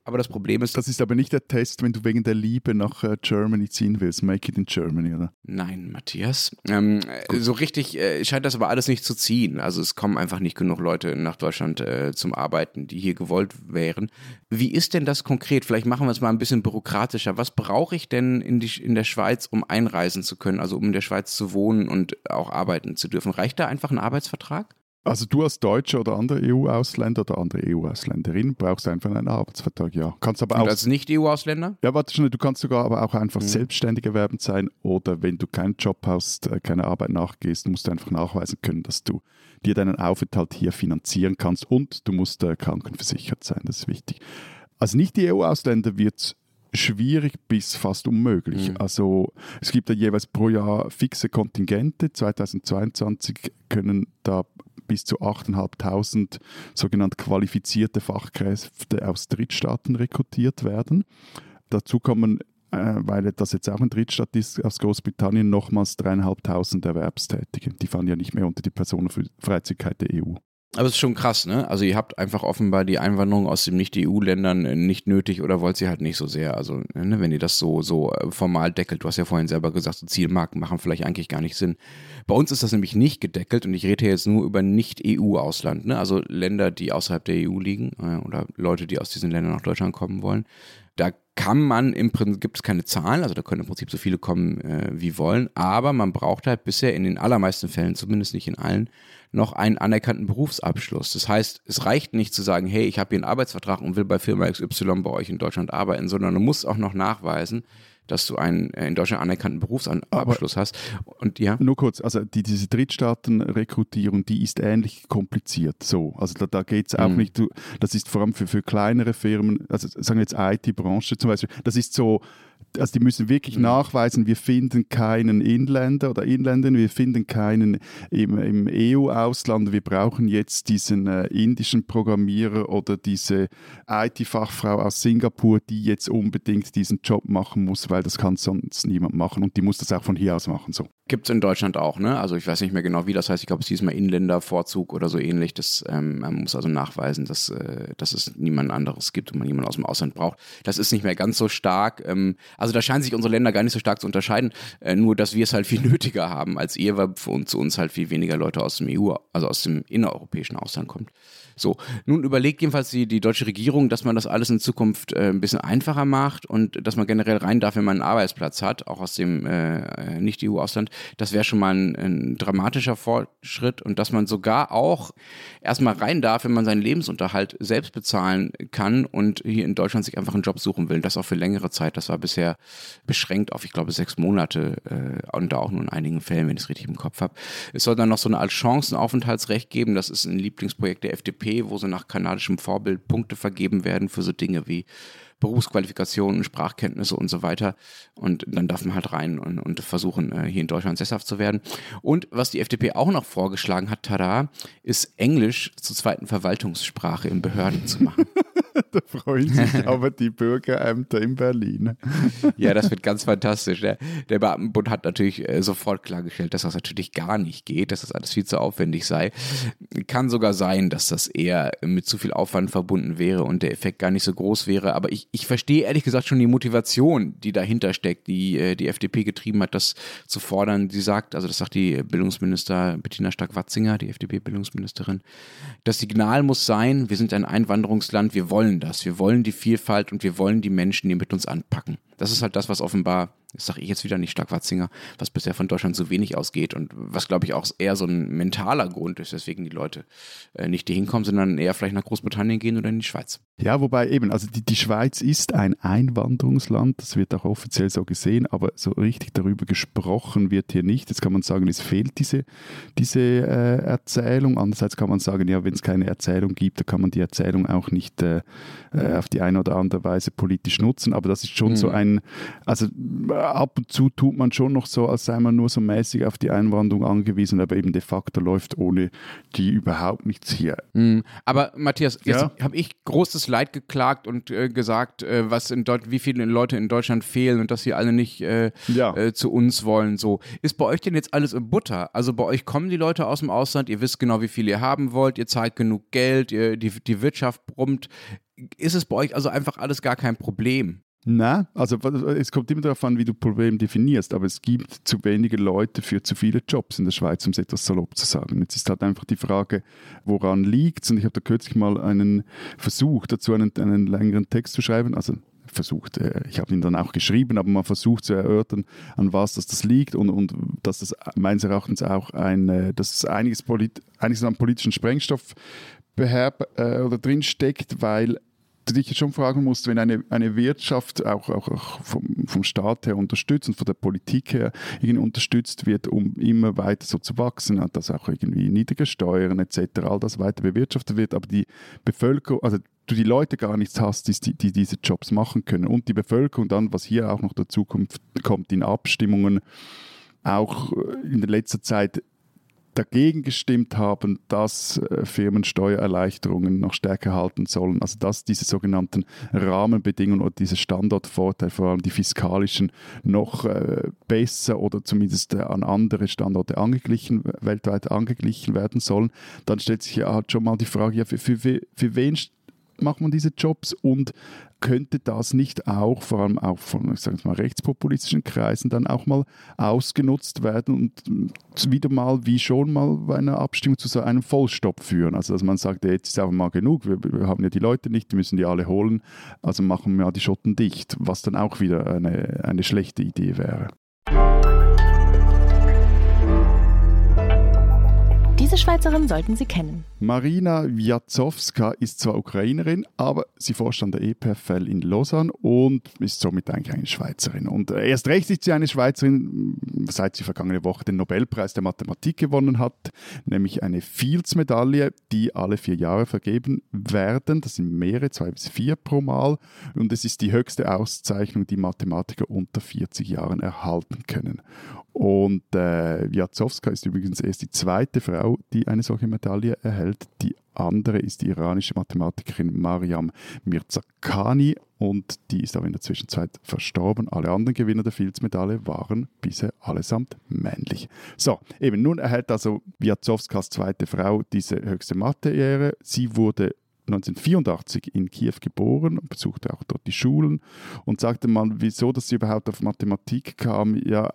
Aber das Problem ist. Das ist aber nicht der Test, wenn du wegen der Liebe nach äh, Germany ziehen willst. Make it in Germany, oder? Nein, Matthias. Ähm, so richtig äh, scheint das aber alles nicht zu ziehen. Also es kommen einfach nicht genug Leute nach Deutschland äh, zum Arbeiten, die hier gewollt wären. Wie ist denn das konkret? Vielleicht machen wir es mal ein bisschen bürokratischer. Was brauche ich denn in, die, in der Schweiz, um einreisen zu können, also um in der Schweiz zu wohnen und auch arbeiten zu dürfen? Reicht da einfach ein Arbeitsvertrag? Also du als Deutscher oder andere EU-Ausländer oder andere EU-Ausländerin brauchst einfach einen Arbeitsvertrag, ja. Kannst aber auch, Und als Nicht-EU-Ausländer? Ja, warte schon, du kannst sogar aber auch einfach mhm. selbstständig erwerbend sein oder wenn du keinen Job hast, äh, keine Arbeit nachgehst, musst du einfach nachweisen können, dass du dir deinen Aufenthalt hier finanzieren kannst und du musst äh, krankenversichert sein, das ist wichtig. Also nicht die EU-Ausländer wird es schwierig bis fast unmöglich. Mhm. Also es gibt ja jeweils pro Jahr fixe Kontingente. 2022 können da bis zu 8.500 sogenannte qualifizierte Fachkräfte aus Drittstaaten rekrutiert werden. Dazu kommen, äh, weil das jetzt auch ein Drittstaat ist, aus Großbritannien nochmals 3.500 Erwerbstätige. Die fallen ja nicht mehr unter die Personenfreizügigkeit der EU. Aber es ist schon krass, ne? Also ihr habt einfach offenbar die Einwanderung aus den Nicht-EU-Ländern äh, nicht nötig oder wollt sie halt nicht so sehr. Also ne, wenn ihr das so, so äh, formal deckelt, du hast ja vorhin selber gesagt, so Zielmarken machen vielleicht eigentlich gar nicht Sinn. Bei uns ist das nämlich nicht gedeckelt und ich rede hier jetzt nur über Nicht-EU-Ausland, ne? Also Länder, die außerhalb der EU liegen äh, oder Leute, die aus diesen Ländern nach Deutschland kommen wollen. Da kann man im Prinzip, gibt es keine Zahlen, also da können im Prinzip so viele kommen, äh, wie wollen, aber man braucht halt bisher in den allermeisten Fällen, zumindest nicht in allen, noch einen anerkannten Berufsabschluss. Das heißt, es reicht nicht zu sagen, hey, ich habe hier einen Arbeitsvertrag und will bei Firma XY bei euch in Deutschland arbeiten, sondern du musst auch noch nachweisen, dass du einen äh, in Deutschland anerkannten Berufsabschluss hast. Und ja. Nur kurz, also die, diese Drittstaatenrekrutierung, die ist ähnlich kompliziert. So, also da, da geht es auch mhm. nicht, das ist vor allem für, für kleinere Firmen, also sagen wir jetzt IT-Branche zum Beispiel, das ist so, also die müssen wirklich mhm. nachweisen, wir finden keinen Inländer oder Inländer, wir finden keinen im, im EU-Ausland, wir brauchen jetzt diesen äh, indischen Programmierer oder diese IT-Fachfrau aus Singapur, die jetzt unbedingt diesen Job machen muss, weil das kann sonst niemand machen und die muss das auch von hier aus machen. So. Gibt es in Deutschland auch, ne? Also ich weiß nicht mehr genau, wie das heißt. Ich glaube, es ist diesmal Inländervorzug oder so ähnlich. Das, ähm, man muss also nachweisen, dass, äh, dass es niemand anderes gibt und man jemanden aus dem Ausland braucht. Das ist nicht mehr ganz so stark. Ähm, also da scheinen sich unsere Länder gar nicht so stark zu unterscheiden. Äh, nur, dass wir es halt viel nötiger haben als ihr, weil für uns, zu uns halt viel weniger Leute aus dem EU, also aus dem innereuropäischen Ausland kommt. So, nun überlegt jedenfalls die, die deutsche Regierung, dass man das alles in Zukunft äh, ein bisschen einfacher macht und dass man generell rein darf, wenn man einen Arbeitsplatz hat, auch aus dem äh, Nicht-EU-Ausland, das wäre schon mal ein, ein, dramatischer Fortschritt und dass man sogar auch erstmal rein darf, wenn man seinen Lebensunterhalt selbst bezahlen kann und hier in Deutschland sich einfach einen Job suchen will. Das auch für längere Zeit. Das war bisher beschränkt auf, ich glaube, sechs Monate äh, und da auch nur in einigen Fällen, wenn ich es richtig im Kopf habe. Es soll dann noch so eine als Chancenaufenthaltsrecht geben. Das ist ein Lieblingsprojekt der FDP, wo so nach kanadischem Vorbild Punkte vergeben werden für so Dinge wie Berufsqualifikationen, Sprachkenntnisse und so weiter. Und dann darf man halt rein und, und versuchen, äh, hier in Deutschland sesshaft zu werden. Und was die FDP auch noch vorgeschlagen hat, tada, ist Englisch zur zweiten Verwaltungssprache in Behörden zu machen. da freuen sich aber die Bürgerämter in Berlin. ja, das wird ganz fantastisch. Der, der Beamtenbund hat natürlich äh, sofort klargestellt, dass das natürlich gar nicht geht, dass das alles viel zu aufwendig sei. Kann sogar sein, dass das eher mit zu viel Aufwand verbunden wäre und der Effekt gar nicht so groß wäre. Aber ich, ich verstehe ehrlich gesagt schon die Motivation, die dahinter steckt, die äh, die FDP getrieben hat, das zu fordern. Sie sagt, also das sagt die Bildungsminister Bettina Stark-Watzinger, die FDP-Bildungsministerin, das Signal muss sein, wir sind ein Einwanderungsland, wir wollen das, wir wollen die Vielfalt und wir wollen die Menschen, die mit uns anpacken. Das ist halt das, was offenbar das sage ich jetzt wieder nicht stark Watzinger, was bisher von Deutschland so wenig ausgeht und was, glaube ich, auch eher so ein mentaler Grund ist, weswegen die Leute äh, nicht hier hinkommen, sondern eher vielleicht nach Großbritannien gehen oder in die Schweiz. Ja, wobei eben, also die, die Schweiz ist ein Einwanderungsland, das wird auch offiziell so gesehen, aber so richtig darüber gesprochen wird hier nicht. Jetzt kann man sagen, es fehlt diese, diese äh, Erzählung. Andererseits kann man sagen, ja, wenn es keine Erzählung gibt, dann kann man die Erzählung auch nicht äh, äh auf die eine oder andere Weise politisch nutzen. Aber das ist schon mhm. so ein, also ab und zu tut man schon noch so, als sei man nur so mäßig auf die Einwanderung angewiesen, aber eben de facto läuft ohne die überhaupt nichts hier. Mhm. Aber Matthias, jetzt ja? habe ich großes Leid geklagt und äh, gesagt, äh, was in Deut wie viele Leute in Deutschland fehlen und dass sie alle nicht äh, ja. Äh, zu uns wollen. So ist bei euch denn jetzt alles in Butter? Also bei euch kommen die Leute aus dem Ausland, ihr wisst genau, wie viel ihr haben wollt, ihr zahlt genug Geld, ihr, die, die Wirtschaft brummt. Ist es bei euch also einfach alles gar kein Problem? Nein, also es kommt immer darauf an, wie du Problem definierst, aber es gibt zu wenige Leute für zu viele Jobs in der Schweiz, um es etwas salopp zu sagen. Jetzt ist halt einfach die Frage, woran liegt es? Und ich habe da kürzlich mal einen Versuch dazu, einen, einen längeren Text zu schreiben, also versucht, äh, ich habe ihn dann auch geschrieben, aber man versucht zu erörtern, an was das, das liegt und, und dass das meines Erachtens auch ein, äh, dass es einiges, polit, einiges an politischen Sprengstoff beherb, äh, oder drin steckt, weil dich schon fragen musst, wenn eine, eine Wirtschaft auch, auch, auch vom, vom Staat her unterstützt und von der Politik her irgendwie unterstützt wird, um immer weiter so zu wachsen, dass auch irgendwie niedrige Steuern etc., all das weiter bewirtschaftet wird, aber die Bevölkerung, also du die Leute gar nichts hast, die, die diese Jobs machen können und die Bevölkerung dann, was hier auch noch dazu kommt, kommt in Abstimmungen, auch in der letzten Zeit dagegen gestimmt haben, dass äh, Firmen Steuererleichterungen noch stärker halten sollen. Also dass diese sogenannten Rahmenbedingungen oder diese Standortvorteile, vor allem die fiskalischen, noch äh, besser oder zumindest äh, an andere Standorte angeglichen, weltweit angeglichen werden sollen. Dann stellt sich ja halt schon mal die Frage, ja, für, für, für wen macht man diese Jobs und könnte das nicht auch, vor allem auch von ich mal, rechtspopulistischen Kreisen, dann auch mal ausgenutzt werden und wieder mal, wie schon mal bei einer Abstimmung, zu so einem Vollstopp führen? Also, dass man sagt, jetzt ist aber mal genug, wir, wir haben ja die Leute nicht, die müssen die alle holen, also machen wir die Schotten dicht, was dann auch wieder eine, eine schlechte Idee wäre. Diese Schweizerin sollten Sie kennen. Marina Wiatzowska ist zwar Ukrainerin, aber sie forscht an der EPFL in Lausanne und ist somit eigentlich eine Schweizerin. Und äh, erst recht ist sie eine Schweizerin, seit sie vergangene Woche den Nobelpreis der Mathematik gewonnen hat, nämlich eine Fields-Medaille, die alle vier Jahre vergeben werden. Das sind mehrere, zwei bis vier pro Mal. Und es ist die höchste Auszeichnung, die Mathematiker unter 40 Jahren erhalten können. Und äh, Wiatzowska ist übrigens erst die zweite Frau, die eine solche Medaille erhält. Die andere ist die iranische Mathematikerin Mariam Mirzakhani und die ist aber in der Zwischenzeit verstorben. Alle anderen Gewinner der Fields-Medaille waren bisher allesamt männlich. So, eben nun erhält also Wiatzowskas zweite Frau diese höchste Mathe-Ehre. Sie wurde 1984 in Kiew geboren, besuchte auch dort die Schulen und sagte mal, wieso dass sie überhaupt auf Mathematik kam. Ja,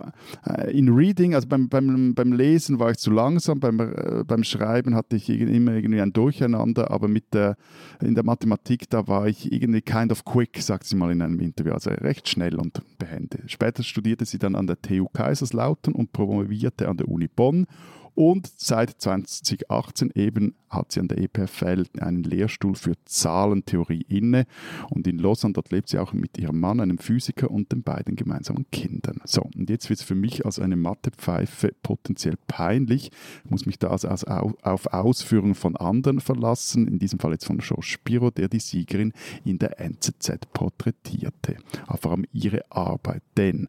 äh, in Reading, also beim, beim, beim Lesen war ich zu langsam, beim, äh, beim Schreiben hatte ich immer irgendwie ein Durcheinander, aber mit der, in der Mathematik, da war ich irgendwie kind of quick, sagt sie mal in einem Interview, also recht schnell und behende. Später studierte sie dann an der TU Kaiserslautern und promovierte an der Uni Bonn und seit 2018 eben hat sie an der EPFL einen Lehrstuhl für Zahlentheorie inne. Und in Lausanne, dort lebt sie auch mit ihrem Mann, einem Physiker und den beiden gemeinsamen Kindern. So, und jetzt wird es für mich als eine Mathepfeife potenziell peinlich. Ich muss mich da also auf Ausführungen von anderen verlassen, in diesem Fall jetzt von Georges Spiro, der die Siegerin in der NZZ porträtierte. Aber vor allem ihre Arbeit. Denn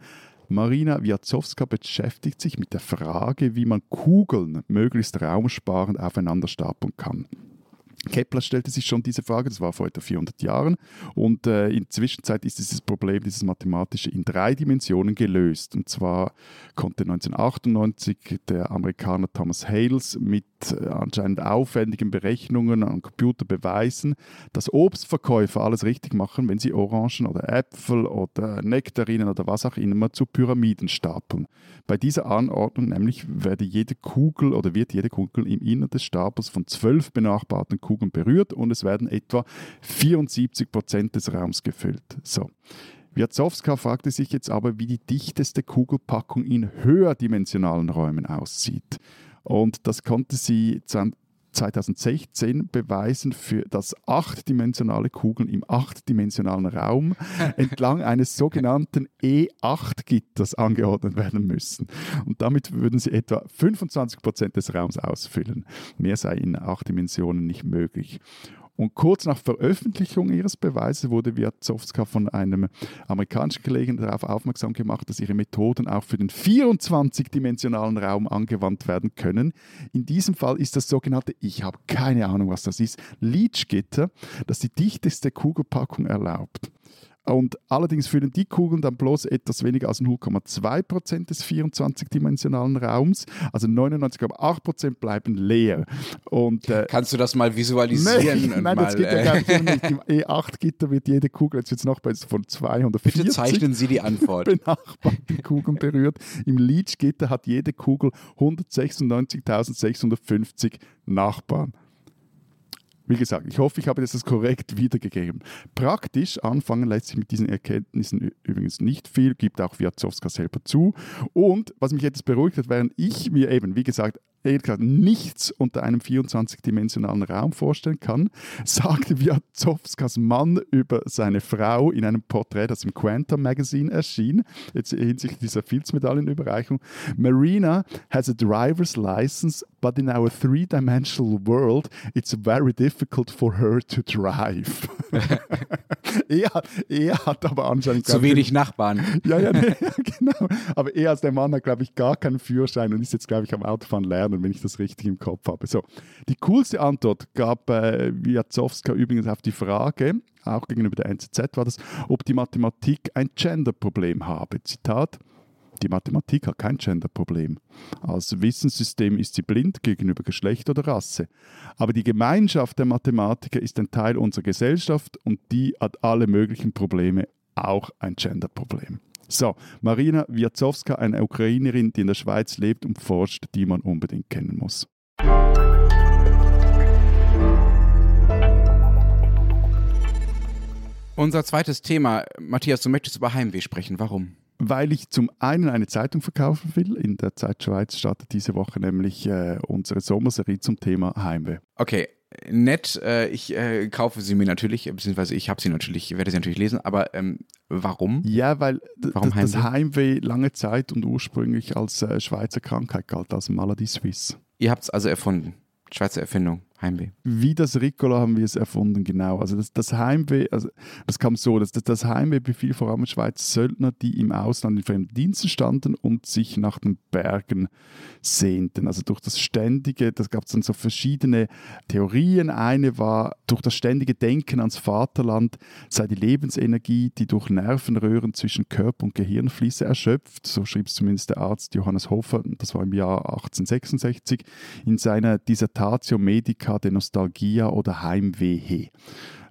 Marina Wiatzowska beschäftigt sich mit der Frage, wie man Kugeln möglichst raumsparend aufeinander stapeln kann. Kepler stellte sich schon diese Frage, das war vor etwa 400 Jahren, und äh, in der Zwischenzeit ist dieses Problem, dieses mathematische, in drei Dimensionen gelöst. Und zwar konnte 1998 der Amerikaner Thomas Hales mit äh, anscheinend aufwendigen Berechnungen am Computer beweisen, dass Obstverkäufer alles richtig machen, wenn sie Orangen oder Äpfel oder Nektarinen oder was auch immer zu Pyramiden stapeln. Bei dieser Anordnung nämlich werde jede Kugel oder wird jede Kugel im Innern des Stapels von zwölf benachbarten Kugeln berührt und es werden etwa 74 Prozent des Raums gefüllt. So. Wiatzowska fragte sich jetzt aber, wie die dichteste Kugelpackung in höherdimensionalen Räumen aussieht. Und das konnte sie 2016 beweisen, für, dass achtdimensionale Kugeln im achtdimensionalen Raum entlang eines sogenannten E8-Gitters angeordnet werden müssen. Und damit würden sie etwa 25 Prozent des Raums ausfüllen. Mehr sei in acht Dimensionen nicht möglich. Und kurz nach Veröffentlichung ihres Beweises wurde Wiatzowska von einem amerikanischen Kollegen darauf aufmerksam gemacht, dass ihre Methoden auch für den 24-dimensionalen Raum angewandt werden können. In diesem Fall ist das sogenannte, ich habe keine Ahnung, was das ist, Leach-Gitter, das die dichteste Kugelpackung erlaubt. Und allerdings füllen die Kugeln dann bloß etwas weniger als 0,2% des 24-dimensionalen Raums. Also 99,8% bleiben leer. Und, äh, Kannst du das mal visualisieren? Nein, nein mal, das geht ja gar nicht. Im E8-Gitter wird jede Kugel, jetzt wird es noch bei von 240. Bitte zeichnen Sie die Antwort. benachbarten Kugeln berührt. Im Leach-Gitter hat jede Kugel 196.650 Nachbarn. Wie gesagt, ich hoffe, ich habe das korrekt wiedergegeben. Praktisch anfangen lässt sich mit diesen Erkenntnissen übrigens nicht viel, gibt auch Wiatzowska selber zu. Und was mich etwas beruhigt hat, während ich mir eben, wie gesagt, gesagt, nichts unter einem 24-dimensionalen Raum vorstellen kann, sagte Wiatzowskas Mann über seine Frau in einem Porträt, das im Quantum Magazine erschien, jetzt hinsichtlich dieser Fields-Medaillenüberreichung. Marina has a driver's license, but in our three-dimensional world, it's very difficult for her to drive. er, er hat aber anscheinend... Zu wenig Nachbarn. Ja, ja, nee, genau. Aber er als der Mann hat, glaube ich, gar keinen Führerschein und ist jetzt, glaube ich, am Autofahren lernen, wenn ich das richtig im Kopf habe. So, die coolste Antwort gab äh, Wiatzowska übrigens auf die Frage, auch gegenüber der NZZ war das, ob die Mathematik ein Gender-Problem habe. Zitat, die Mathematik hat kein Gender-Problem. Als Wissenssystem ist sie blind gegenüber Geschlecht oder Rasse. Aber die Gemeinschaft der Mathematiker ist ein Teil unserer Gesellschaft und die hat alle möglichen Probleme, auch ein Gender-Problem. So, Marina Wiatzowska, eine Ukrainerin, die in der Schweiz lebt und forscht, die man unbedingt kennen muss. Unser zweites Thema, Matthias, du möchtest über Heimweh sprechen. Warum? Weil ich zum einen eine Zeitung verkaufen will. In der Zeit Schweiz startet diese Woche nämlich äh, unsere Sommerserie zum Thema Heimweh. Okay, nett. Äh, ich äh, kaufe sie mir natürlich, beziehungsweise ich habe sie natürlich, werde sie natürlich lesen, aber ähm, warum? Ja, weil warum Heimweh? das Heimweh lange Zeit und ursprünglich als äh, Schweizer Krankheit galt, als Malady Suisse. Ihr habt es also erfunden. Schweizer Erfindung. Heimweh. Wie das Ricola haben wir es erfunden, genau. Also das, das Heimweh, also das kam so, dass das, das Heimweh befiel vor allem Schweizer Söldner, die im Ausland in fremden Diensten standen und sich nach den Bergen sehnten. Also durch das ständige, das gab es dann so verschiedene Theorien. Eine war, durch das ständige Denken ans Vaterland sei die Lebensenergie, die durch Nervenröhren zwischen Körper und Gehirn fließe, erschöpft. So schrieb es zumindest der Arzt Johannes Hofer, das war im Jahr 1866, in seiner Dissertatio Medica Nostalgia oder Heimweh.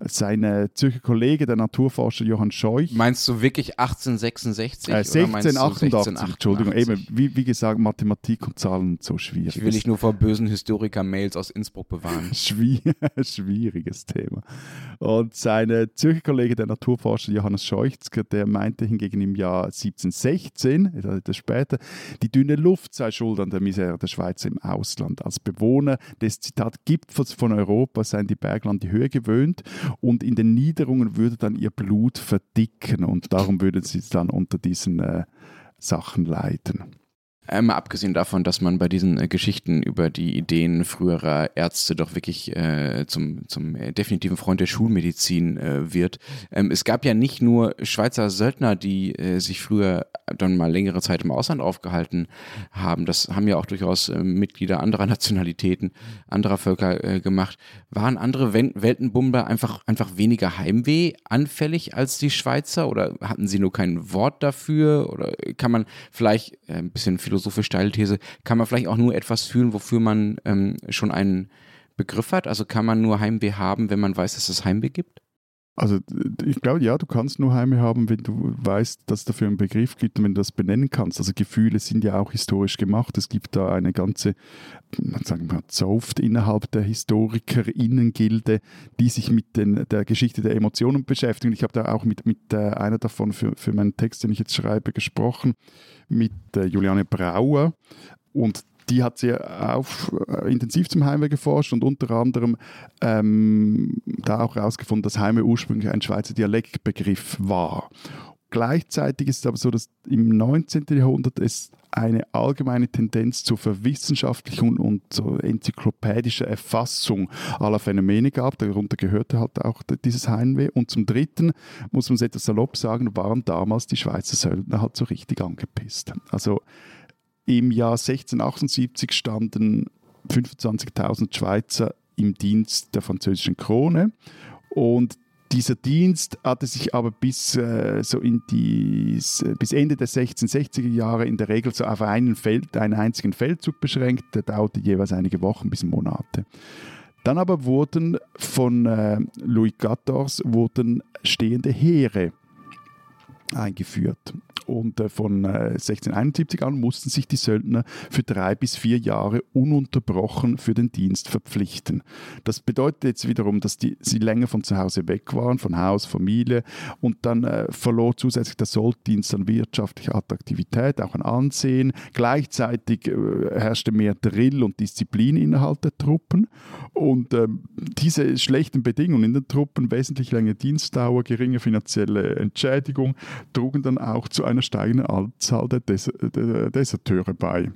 Sein Zürcher Kollege, der Naturforscher Johann Scheuch. Meinst du wirklich 1866? Äh, 1688, Entschuldigung. Eben, wie, wie, gesagt, Mathematik und Zahlen so schwierig. Ich will dich nur vor bösen Historiker-Mails aus Innsbruck bewahren. Schwieriges Thema. Und sein Zürcher Kollege, der Naturforscher Johannes Scheuchzger, der meinte hingegen im Jahr 1716, etwas später, die dünne Luft sei schuld an der Misere der Schweizer im Ausland. Als Bewohner des Zitat Gipfels von Europa seien die Bergland die Höhe gewöhnt und in den Niederungen würde dann ihr Blut verdicken und darum würden sie dann unter diesen äh, Sachen leiden. Einmal abgesehen davon, dass man bei diesen äh, Geschichten über die Ideen früherer Ärzte doch wirklich äh, zum, zum äh, definitiven Freund der Schulmedizin äh, wird. Ähm, es gab ja nicht nur Schweizer Söldner, die äh, sich früher dann mal längere Zeit im Ausland aufgehalten haben. Das haben ja auch durchaus äh, Mitglieder anderer Nationalitäten, anderer Völker gemacht. Waren andere Weltenbumber einfach, einfach weniger Heimweh anfällig als die Schweizer oder hatten sie nur kein Wort dafür? Oder kann man vielleicht ein bisschen philosophisch philosophisch steile These, kann man vielleicht auch nur etwas fühlen, wofür man ähm, schon einen Begriff hat? Also kann man nur Heimweh haben, wenn man weiß, dass es Heimweh gibt? Also ich glaube, ja, du kannst nur Heime haben, wenn du weißt, dass es dafür einen Begriff gibt und wenn du das benennen kannst. Also Gefühle sind ja auch historisch gemacht. Es gibt da eine ganze, sagen wir mal, Zoft innerhalb der HistorikerInnen-Gilde, die sich mit den, der Geschichte der Emotionen beschäftigen. Ich habe da auch mit, mit äh, einer davon für, für meinen Text, den ich jetzt schreibe, gesprochen, mit äh, Juliane Brauer. Und die hat sehr auf, äh, intensiv zum Heimweh geforscht und unter anderem ähm, da auch herausgefunden, dass Heimweh ursprünglich ein Schweizer Dialektbegriff war. Gleichzeitig ist es aber so, dass im 19. Jahrhundert es eine allgemeine Tendenz zur verwissenschaftlichen und zur enzyklopädischer Erfassung aller Phänomene gab. Darunter gehörte halt auch dieses Heimweh. Und zum Dritten, muss man es etwas salopp sagen, waren damals die Schweizer Söldner halt so richtig angepisst. Also im Jahr 1678 standen 25.000 Schweizer im Dienst der französischen Krone und dieser Dienst hatte sich aber bis, äh, so in die, bis Ende der 1660er Jahre in der Regel so auf einen, Feld, einen einzigen Feldzug beschränkt. Der dauerte jeweils einige Wochen bis Monate. Dann aber wurden von äh, Louis XIV wurden stehende Heere eingeführt. Und äh, von 1671 äh, an mussten sich die Söldner für drei bis vier Jahre ununterbrochen für den Dienst verpflichten. Das bedeutet jetzt wiederum, dass die, sie länger von zu Hause weg waren, von Haus, Familie und dann äh, verlor zusätzlich der Solddienst an wirtschaftlicher Attraktivität, auch an Ansehen. Gleichzeitig äh, herrschte mehr Drill und Disziplin innerhalb der Truppen und ähm, diese schlechten Bedingungen in den Truppen, wesentlich längere Dienstdauer, geringe finanzielle Entschädigung, trugen dann auch zu einer steigenden Anzahl der, Des der Deserteure bei.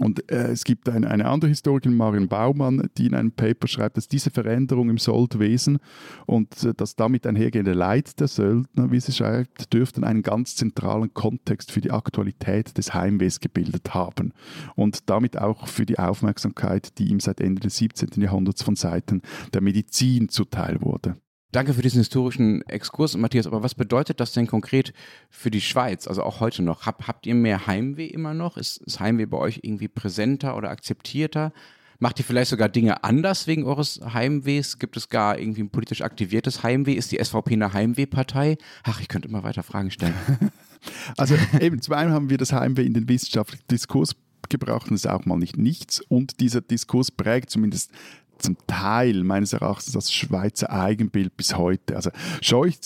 Und äh, es gibt eine, eine andere Historikerin, Marion Baumann, die in einem Paper schreibt, dass diese Veränderung im Soldwesen und äh, das damit einhergehende Leid der Söldner, wie sie schreibt, dürften einen ganz zentralen Kontext für die Aktualität des Heimwehs gebildet haben und damit auch für die Aufmerksamkeit, die ihm seit Ende des 17. Jahrhunderts von Seiten der Medizin zuteil wurde. Danke für diesen historischen Exkurs, Matthias. Aber was bedeutet das denn konkret für die Schweiz, also auch heute noch? Hab, habt ihr mehr Heimweh immer noch? Ist, ist Heimweh bei euch irgendwie präsenter oder akzeptierter? Macht ihr vielleicht sogar Dinge anders wegen eures Heimwehs? Gibt es gar irgendwie ein politisch aktiviertes Heimweh? Ist die SVP eine Heimwehpartei? Ach, ich könnte immer weiter Fragen stellen. also eben, zum einen haben wir das Heimweh in den wissenschaftlichen Diskurs gebracht und ist auch mal nicht nichts. Und dieser Diskurs prägt zumindest zum Teil meines Erachtens das Schweizer Eigenbild bis heute. Also Scheuch,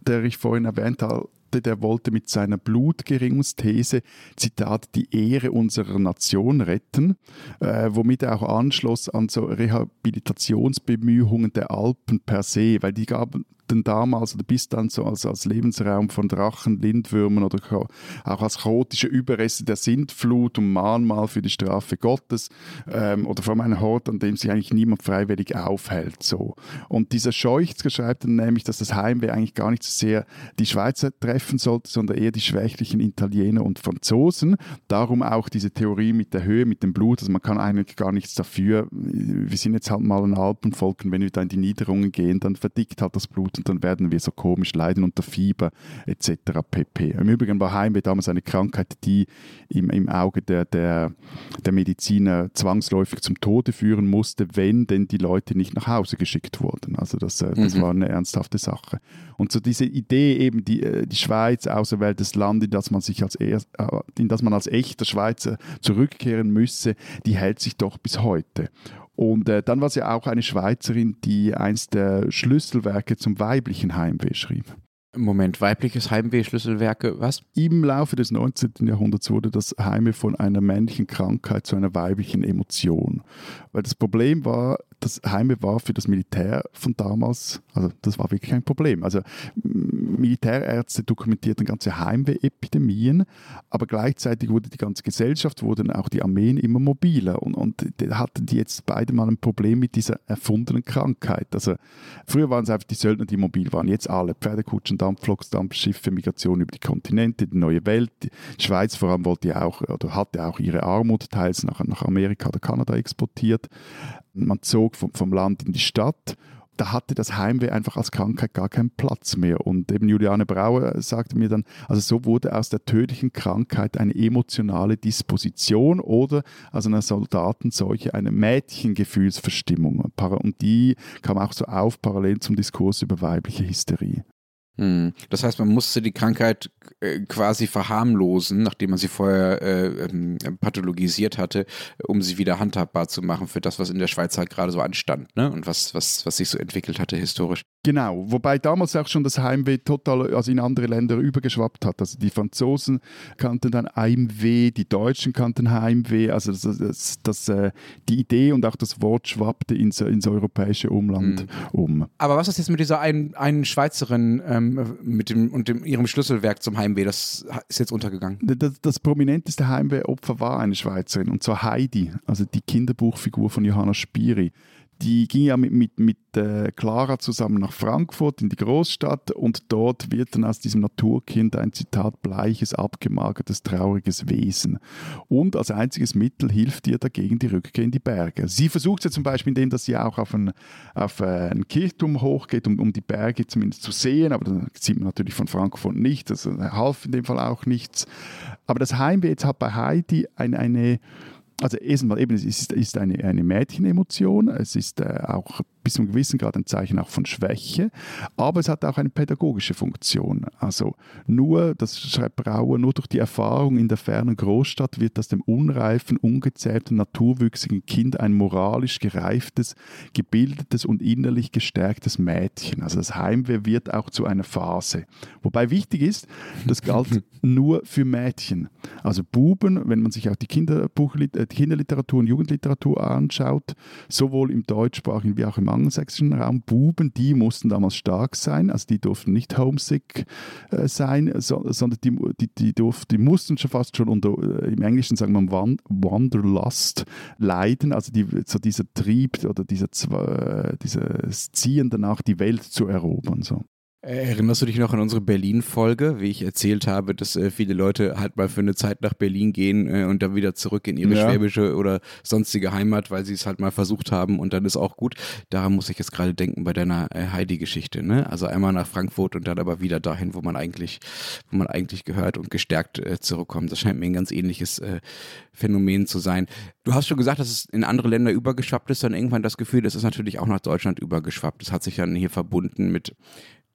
der ich vorhin erwähnt habe, der wollte mit seiner Blutgeringungsthese, Zitat, die Ehre unserer Nation retten, äh, womit er auch anschloss an so Rehabilitationsbemühungen der Alpen per se, weil die gaben denn damals oder bis dann so als, als Lebensraum von Drachen, Lindwürmern oder auch als chaotische Überreste der Sintflut und Mahnmal für die Strafe Gottes ähm, oder vor einem Hort, an dem sich eigentlich niemand freiwillig aufhält. So. Und dieser Scheuchzer schreibt dann nämlich, dass das Heimweh eigentlich gar nicht so sehr die Schweizer treffen sollte, sondern eher die schwächlichen Italiener und Franzosen. Darum auch diese Theorie mit der Höhe, mit dem Blut. Also man kann eigentlich gar nichts dafür. Wir sind jetzt halt mal ein Alpenvolk und wenn wir da in die Niederungen gehen, dann verdickt halt das Blut und dann werden wir so komisch leiden unter Fieber etc. pp. Im Übrigen war Heimweh damals eine Krankheit, die im, im Auge der, der, der Mediziner zwangsläufig zum Tode führen musste, wenn denn die Leute nicht nach Hause geschickt wurden. Also das, äh, das mhm. war eine ernsthafte Sache. Und so diese Idee eben, die, äh, die Schweiz, auserwähltes Land, in das man sich als, er, äh, in das man als echter Schweizer zurückkehren müsse, die hält sich doch bis heute. Und äh, dann war sie auch eine Schweizerin, die eins der Schlüsselwerke zum weiblichen Heimweh schrieb. Moment, weibliches Heimweh, Schlüsselwerke, was? Im Laufe des 19. Jahrhunderts wurde das Heimweh von einer männlichen Krankheit zu einer weiblichen Emotion. Weil das Problem war, das Heimweh war für das Militär von damals, also das war wirklich ein Problem. Also Militärärzte dokumentierten ganze Heimweh-Epidemien, aber gleichzeitig wurde die ganze Gesellschaft, wurden auch die Armeen immer mobiler und, und hatten die jetzt beide mal ein Problem mit dieser erfundenen Krankheit. Also früher waren es einfach die Söldner, die mobil waren, jetzt alle Pferdekutschen, Dampfloks, Dampfschiffe, Migration über die Kontinente, die neue Welt. Die Schweiz vor allem wollte ja auch oder hatte auch ihre Armut teils nach, nach Amerika oder Kanada exportiert. Man zog vom, vom Land in die Stadt da hatte das Heimweh einfach als Krankheit gar keinen Platz mehr. Und eben Juliane Brauer sagte mir dann, also so wurde aus der tödlichen Krankheit eine emotionale Disposition oder aus einer Soldatenseuche eine Mädchengefühlsverstimmung. Und die kam auch so auf parallel zum Diskurs über weibliche Hysterie. Hm. Das heißt, man musste die Krankheit äh, quasi verharmlosen, nachdem man sie vorher äh, ähm, pathologisiert hatte, um sie wieder handhabbar zu machen für das, was in der Schweiz halt gerade so anstand ne? und was, was, was sich so entwickelt hatte historisch. Genau, wobei damals auch schon das Heimweh total also in andere Länder übergeschwappt hat. Also die Franzosen kannten dann Heimweh, die Deutschen kannten Heimweh. Also das, das, das, äh, die Idee und auch das Wort schwappte ins, ins europäische Umland mhm. um. Aber was ist jetzt mit dieser einen, einen Schweizerin ähm, mit dem, und dem, ihrem Schlüsselwerk zum Heimweh? Das ist jetzt untergegangen. Das, das prominenteste Heimwehopfer war eine Schweizerin und zwar Heidi, also die Kinderbuchfigur von Johanna Spiri die ging ja mit, mit, mit äh, Clara zusammen nach Frankfurt in die Großstadt und dort wird dann aus diesem Naturkind ein Zitat bleiches, abgemagertes, trauriges Wesen. Und als einziges Mittel hilft ihr dagegen die Rückkehr in die Berge. Sie versucht es ja zum Beispiel, indem dass sie auch auf ein, auf äh, ein Kirchturm hochgeht, um, um die Berge zumindest zu sehen, aber das sieht man natürlich von Frankfurt nicht, das half in dem Fall auch nichts. Aber das Heimweh jetzt hat bei Heidi eine, eine also erstmal eben, es ist, ist eine, eine Mädchenemotion, es ist äh, auch bis zu einem gewissen Grad ein Zeichen auch von Schwäche, aber es hat auch eine pädagogische Funktion. Also nur, das schreibt Brauer, nur durch die Erfahrung in der fernen Großstadt wird aus dem unreifen, ungezähmten, naturwüchsigen Kind ein moralisch gereiftes, gebildetes und innerlich gestärktes Mädchen. Also das Heimweh wird auch zu einer Phase. Wobei wichtig ist, das galt nur für Mädchen. Also Buben, wenn man sich auch die, Kinderbuchliter äh, die Kinderliteratur und Jugendliteratur anschaut, sowohl im deutschsprachigen wie auch im angelsächsischen Raum, Buben, die mussten damals stark sein, also die durften nicht homesick äh, sein, so, sondern die, die, die, durften, die mussten schon fast schon unter, äh, im Englischen sagen wir Wanderlust leiden, also die, so dieser Trieb oder dieser, äh, dieses Ziehen danach, die Welt zu erobern. So. Erinnerst du dich noch an unsere Berlin-Folge, wie ich erzählt habe, dass äh, viele Leute halt mal für eine Zeit nach Berlin gehen äh, und dann wieder zurück in ihre ja. schwäbische oder sonstige Heimat, weil sie es halt mal versucht haben und dann ist auch gut. Daran muss ich jetzt gerade denken bei deiner äh, Heidi-Geschichte, ne? Also einmal nach Frankfurt und dann aber wieder dahin, wo man eigentlich, wo man eigentlich gehört und gestärkt äh, zurückkommt. Das scheint mir ein ganz ähnliches äh, Phänomen zu sein. Du hast schon gesagt, dass es in andere Länder übergeschwappt ist, dann irgendwann das Gefühl, das ist natürlich auch nach Deutschland übergeschwappt. Das hat sich dann hier verbunden mit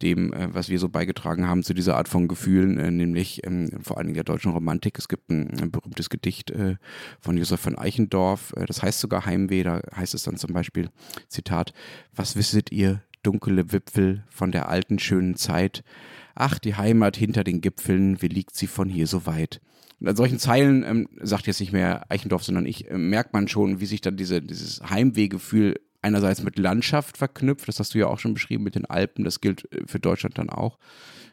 dem, äh, was wir so beigetragen haben zu dieser Art von Gefühlen, äh, nämlich ähm, vor allen Dingen der deutschen Romantik. Es gibt ein, ein berühmtes Gedicht äh, von Josef von Eichendorff, das heißt sogar Heimweh, da heißt es dann zum Beispiel, Zitat, was wisset ihr, dunkle Wipfel von der alten schönen Zeit? Ach, die Heimat hinter den Gipfeln, wie liegt sie von hier so weit? Und an solchen Zeilen, ähm, sagt jetzt nicht mehr Eichendorff, sondern ich, äh, merkt man schon, wie sich dann diese, dieses Heimwehgefühl einerseits mit Landschaft verknüpft, das hast du ja auch schon beschrieben mit den Alpen, das gilt äh, für Deutschland dann auch.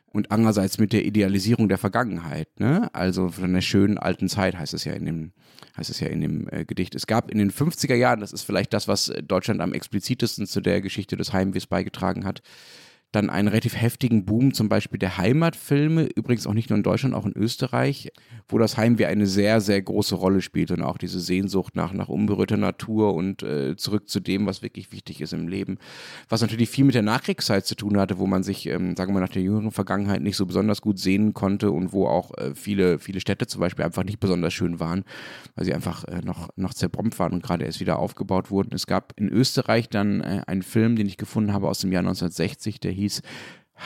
Und andererseits mit der Idealisierung der Vergangenheit, ne? Also von der schönen alten Zeit heißt es ja in dem, heißt es ja in dem äh, Gedicht. Es gab in den 50er Jahren, das ist vielleicht das, was äh, Deutschland am explizitesten zu der Geschichte des Heimwehs beigetragen hat, dann einen relativ heftigen Boom zum Beispiel der Heimatfilme, übrigens auch nicht nur in Deutschland, auch in Österreich, wo das Heimweh eine sehr, sehr große Rolle spielt und auch diese Sehnsucht nach, nach unberührter Natur und äh, zurück zu dem, was wirklich wichtig ist im Leben. Was natürlich viel mit der Nachkriegszeit zu tun hatte, wo man sich, ähm, sagen wir mal, nach der jüngeren Vergangenheit nicht so besonders gut sehen konnte und wo auch äh, viele, viele Städte zum Beispiel einfach nicht besonders schön waren, weil sie einfach äh, noch, noch zerbombt waren und gerade erst wieder aufgebaut wurden. Es gab in Österreich dann äh, einen Film, den ich gefunden habe aus dem Jahr 1960, der hieß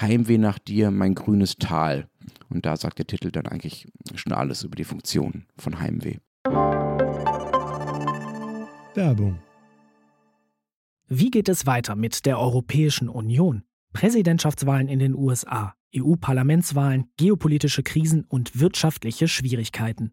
Heimweh nach dir, mein grünes Tal. Und da sagt der Titel dann eigentlich schon alles über die Funktion von Heimweh. Werbung. Wie geht es weiter mit der Europäischen Union? Präsidentschaftswahlen in den USA, EU-Parlamentswahlen, geopolitische Krisen und wirtschaftliche Schwierigkeiten.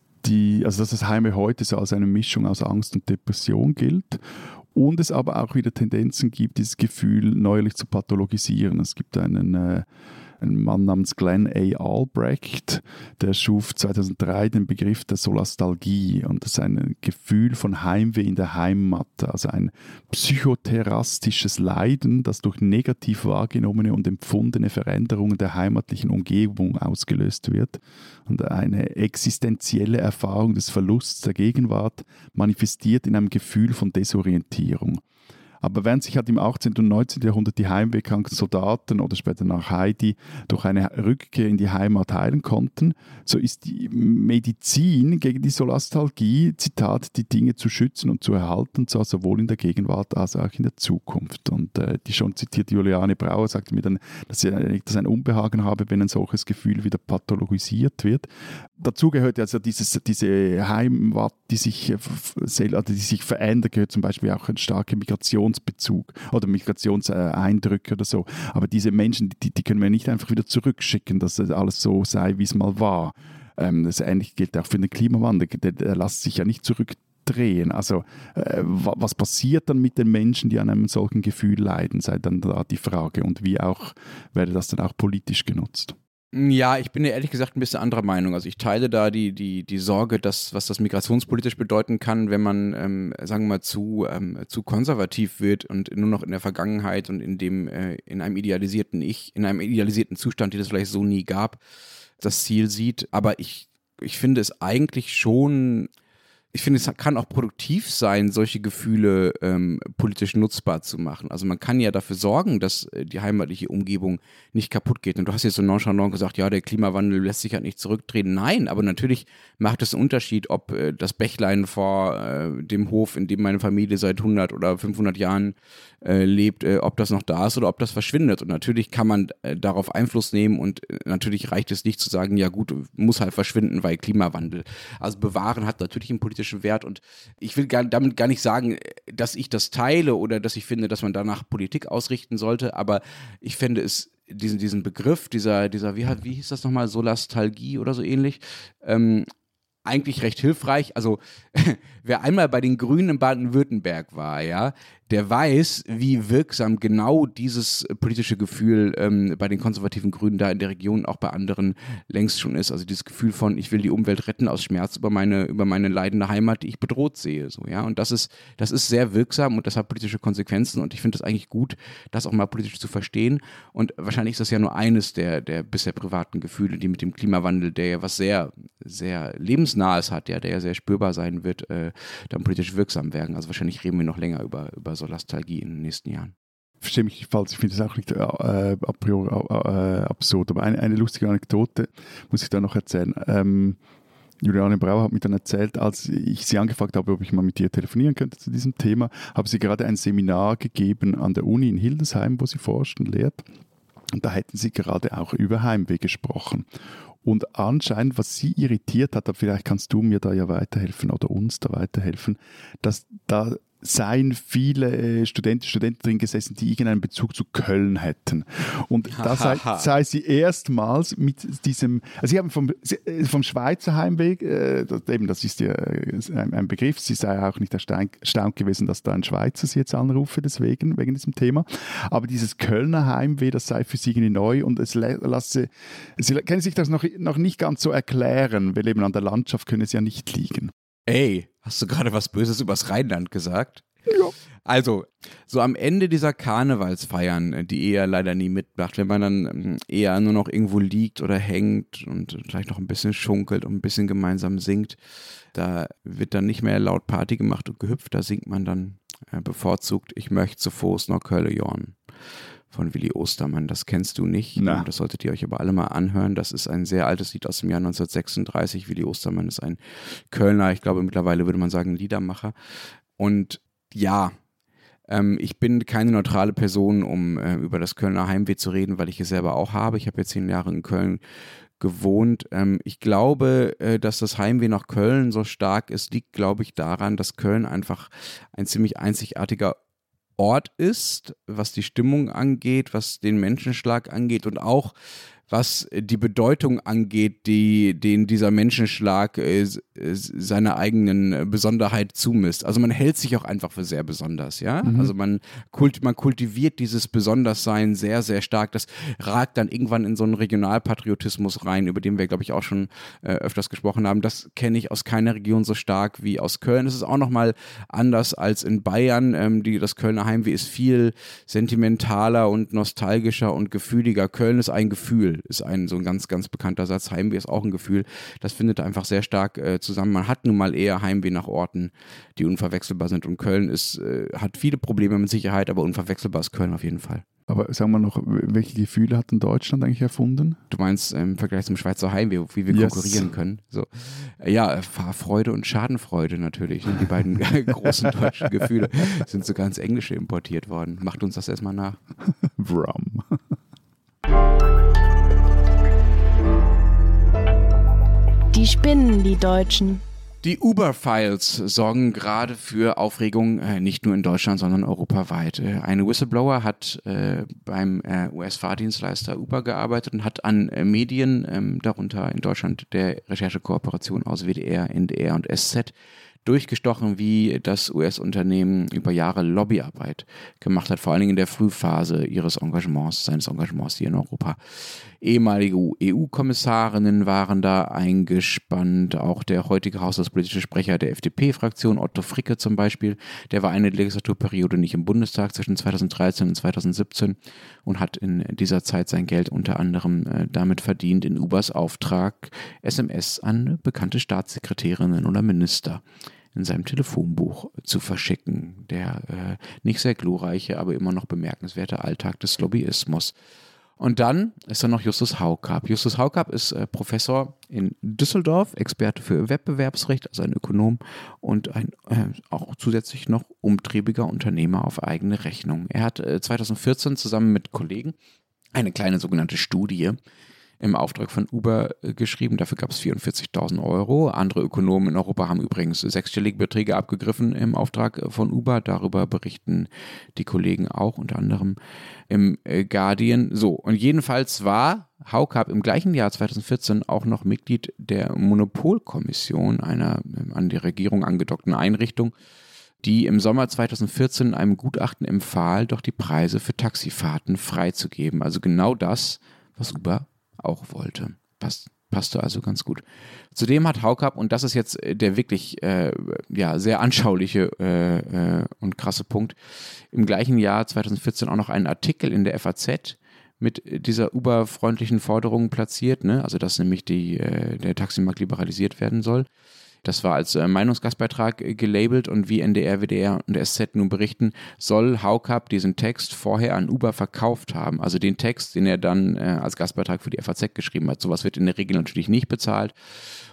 die, also dass das Heime heute so als eine Mischung aus Angst und Depression gilt und es aber auch wieder Tendenzen gibt, dieses Gefühl neuerlich zu pathologisieren. Es gibt einen äh, ein Mann namens Glenn A. Albrecht, der schuf 2003 den Begriff der Solastalgie und das ist ein Gefühl von Heimweh in der Heimat, also ein psychoterastisches Leiden, das durch negativ wahrgenommene und empfundene Veränderungen der heimatlichen Umgebung ausgelöst wird und eine existenzielle Erfahrung des Verlusts der Gegenwart manifestiert in einem Gefühl von Desorientierung. Aber während sich halt im 18. und 19. Jahrhundert die heimwehkranken Soldaten oder später nach Heidi durch eine Rückkehr in die Heimat heilen konnten, so ist die Medizin gegen die Solastalgie, Zitat, die Dinge zu schützen und zu erhalten, zwar sowohl in der Gegenwart als auch in der Zukunft. Und äh, die schon zitierte Juliane Brauer sagte mir dann, dass sie dass ein Unbehagen habe, wenn ein solches Gefühl wieder pathologisiert wird. Dazu gehört also dieses, diese Heimat, die sich, äh, die sich verändert, gehört zum Beispiel auch eine starke Migration Migrationsbezug oder Migrationseindrücke oder so. Aber diese Menschen, die, die können wir nicht einfach wieder zurückschicken, dass alles so sei, wie es mal war. Ähm, das ähnlich gilt auch für den Klimawandel. Der, der lässt sich ja nicht zurückdrehen. Also äh, was passiert dann mit den Menschen, die an einem solchen Gefühl leiden, sei dann da die Frage. Und wie auch werde das dann auch politisch genutzt? Ja, ich bin ja ehrlich gesagt ein bisschen anderer Meinung. Also ich teile da die, die, die Sorge, dass, was das migrationspolitisch bedeuten kann, wenn man, ähm, sagen wir mal, zu, ähm, zu konservativ wird und nur noch in der Vergangenheit und in dem, äh, in einem idealisierten Ich, in einem idealisierten Zustand, den es vielleicht so nie gab, das Ziel sieht. Aber ich, ich finde es eigentlich schon ich finde, es kann auch produktiv sein, solche Gefühle ähm, politisch nutzbar zu machen. Also man kann ja dafür sorgen, dass äh, die heimatliche Umgebung nicht kaputt geht. Und du hast jetzt so nonchalant gesagt, ja, der Klimawandel lässt sich halt nicht zurückdrehen. Nein, aber natürlich macht es einen Unterschied, ob äh, das Bächlein vor äh, dem Hof, in dem meine Familie seit 100 oder 500 Jahren äh, lebt, äh, ob das noch da ist oder ob das verschwindet. Und natürlich kann man äh, darauf Einfluss nehmen und natürlich reicht es nicht zu sagen, ja gut, muss halt verschwinden, weil Klimawandel. Also bewahren hat natürlich einen politischen Wert und ich will gar, damit gar nicht sagen, dass ich das teile oder dass ich finde, dass man danach Politik ausrichten sollte, aber ich fände es diesen, diesen Begriff, dieser, dieser, wie, wie hieß das nochmal, Solastalgie oder so ähnlich, ähm, eigentlich recht hilfreich. Also wer einmal bei den Grünen in Baden-Württemberg war, ja, der weiß, wie wirksam genau dieses politische Gefühl ähm, bei den konservativen Grünen da in der Region, auch bei anderen längst schon ist. Also dieses Gefühl von, ich will die Umwelt retten aus Schmerz über meine, über meine leidende Heimat, die ich bedroht sehe. So, ja? Und das ist, das ist sehr wirksam und das hat politische Konsequenzen und ich finde es eigentlich gut, das auch mal politisch zu verstehen. Und wahrscheinlich ist das ja nur eines der, der bisher privaten Gefühle, die mit dem Klimawandel, der ja was sehr, sehr lebensnahes hat, ja, der ja sehr spürbar sein wird, äh, dann politisch wirksam werden. Also wahrscheinlich reden wir noch länger über, über Solastalgie in den nächsten Jahren. Verstehe mich falsch, ich finde das auch nicht äh, a priori äh, absurd. Aber eine, eine, lustige Anekdote muss ich da noch erzählen. Ähm, Juliane Brauer hat mir dann erzählt, als ich sie angefragt habe, ob ich mal mit ihr telefonieren könnte zu diesem Thema, habe sie gerade ein Seminar gegeben an der Uni in Hildesheim, wo sie forscht und lehrt. Und da hätten sie gerade auch über Heimweh gesprochen. Und anscheinend, was sie irritiert hat, aber vielleicht kannst du mir da ja weiterhelfen oder uns da weiterhelfen, dass da seien viele äh, Studenten, Studenten drin gesessen, die irgendeinen Bezug zu Köln hätten. Und da sei, sei sie erstmals mit diesem, also sie haben vom, äh, vom Schweizer Heimweg, äh, eben das ist ja äh, ein, ein, Begriff, sie sei auch nicht erstaunt, erstaunt gewesen, dass da ein Schweizer sie jetzt anrufe, deswegen, wegen diesem Thema. Aber dieses Kölner Heimweh, das sei für sie irgendwie neu und es lasse, sie können sich das noch, noch nicht ganz so erklären, weil eben an der Landschaft können sie ja nicht liegen. Ey, hast du gerade was Böses übers Rheinland gesagt? Ja. Also, so am Ende dieser Karnevalsfeiern, die eher leider nie mitmacht, wenn man dann ähm, eher nur noch irgendwo liegt oder hängt und vielleicht noch ein bisschen schunkelt und ein bisschen gemeinsam singt, da wird dann nicht mehr laut Party gemacht und gehüpft, da singt man dann äh, bevorzugt, ich möchte zu Fuß nach Kölle jorn von Willi Ostermann. Das kennst du nicht. Na. Das solltet ihr euch aber alle mal anhören. Das ist ein sehr altes Lied aus dem Jahr 1936. Willi Ostermann ist ein Kölner, ich glaube mittlerweile würde man sagen Liedermacher. Und ja, ähm, ich bin keine neutrale Person, um äh, über das Kölner Heimweh zu reden, weil ich es selber auch habe. Ich habe jetzt zehn Jahre in Köln gewohnt. Ähm, ich glaube, äh, dass das Heimweh nach Köln so stark ist, liegt, glaube ich, daran, dass Köln einfach ein ziemlich einzigartiger Ort ist, was die Stimmung angeht, was den Menschenschlag angeht und auch was die Bedeutung angeht, die den dieser Menschenschlag äh, seiner eigenen Besonderheit zumisst. Also man hält sich auch einfach für sehr besonders, ja. Mhm. Also man, kult, man kultiviert dieses Besonderssein sehr, sehr stark. Das ragt dann irgendwann in so einen Regionalpatriotismus rein, über den wir, glaube ich, auch schon äh, öfters gesprochen haben. Das kenne ich aus keiner Region so stark wie aus Köln. Es ist auch nochmal anders als in Bayern. Ähm, die, das Kölner Heimweh ist viel sentimentaler und nostalgischer und gefühliger. Köln ist ein Gefühl ist ein so ein ganz, ganz bekannter Satz. Heimweh ist auch ein Gefühl. Das findet einfach sehr stark äh, zusammen. Man hat nun mal eher Heimweh nach Orten, die unverwechselbar sind. Und Köln ist, äh, hat viele Probleme mit Sicherheit, aber unverwechselbar ist Köln auf jeden Fall. Aber sagen wir noch, welche Gefühle hat denn Deutschland eigentlich erfunden? Du meinst im Vergleich zum Schweizer Heimweh, wie wir yes. konkurrieren können. So. Ja, Fahrfreude und Schadenfreude natürlich. Ne? Die beiden großen deutschen Gefühle sind sogar ins Englische importiert worden. Macht uns das erstmal nach. Vrum. Die spinnen, die Deutschen. Die Uber-Files sorgen gerade für Aufregung, äh, nicht nur in Deutschland, sondern europaweit. Äh, eine Whistleblower hat äh, beim US-Fahrdienstleister Uber gearbeitet und hat an Medien, ähm, darunter in Deutschland der Recherchekooperation aus WDR, NDR und SZ, durchgestochen, wie das US-Unternehmen über Jahre Lobbyarbeit gemacht hat, vor allen Dingen in der Frühphase ihres Engagements, seines Engagements hier in Europa. Ehemalige EU-Kommissarinnen waren da eingespannt, auch der heutige haushaltspolitische Sprecher der FDP-Fraktion, Otto Fricke zum Beispiel, der war eine Legislaturperiode nicht im Bundestag zwischen 2013 und 2017 und hat in dieser Zeit sein Geld unter anderem äh, damit verdient, in Ubers Auftrag SMS an bekannte Staatssekretärinnen oder Minister in seinem Telefonbuch zu verschicken. Der äh, nicht sehr glorreiche, aber immer noch bemerkenswerte Alltag des Lobbyismus. Und dann ist da noch Justus Haukapp. Justus Haukapp ist äh, Professor in Düsseldorf, Experte für Wettbewerbsrecht, also ein Ökonom und ein äh, auch zusätzlich noch umtriebiger Unternehmer auf eigene Rechnung. Er hat äh, 2014 zusammen mit Kollegen eine kleine sogenannte Studie im Auftrag von Uber äh, geschrieben. Dafür gab es 44.000 Euro. Andere Ökonomen in Europa haben übrigens sechsstellige Beträge abgegriffen im Auftrag äh, von Uber. Darüber berichten die Kollegen auch, unter anderem im äh, Guardian. So, und jedenfalls war Haukap im gleichen Jahr 2014 auch noch Mitglied der Monopolkommission, einer an die Regierung angedockten Einrichtung, die im Sommer 2014 einem Gutachten empfahl, doch die Preise für Taxifahrten freizugeben. Also genau das, was Uber auch wollte. Passt, passte also ganz gut. Zudem hat Haukap, und das ist jetzt äh, der wirklich äh, ja, sehr anschauliche äh, äh, und krasse Punkt, im gleichen Jahr 2014 auch noch einen Artikel in der FAZ mit dieser Uber-freundlichen Forderung platziert, ne? also dass nämlich die, äh, der Taximarkt liberalisiert werden soll. Das war als äh, Meinungsgastbeitrag äh, gelabelt und wie NDR, WDR und SZ nun berichten, soll Haukap diesen Text vorher an Uber verkauft haben. Also den Text, den er dann äh, als Gastbeitrag für die FAZ geschrieben hat. Sowas wird in der Regel natürlich nicht bezahlt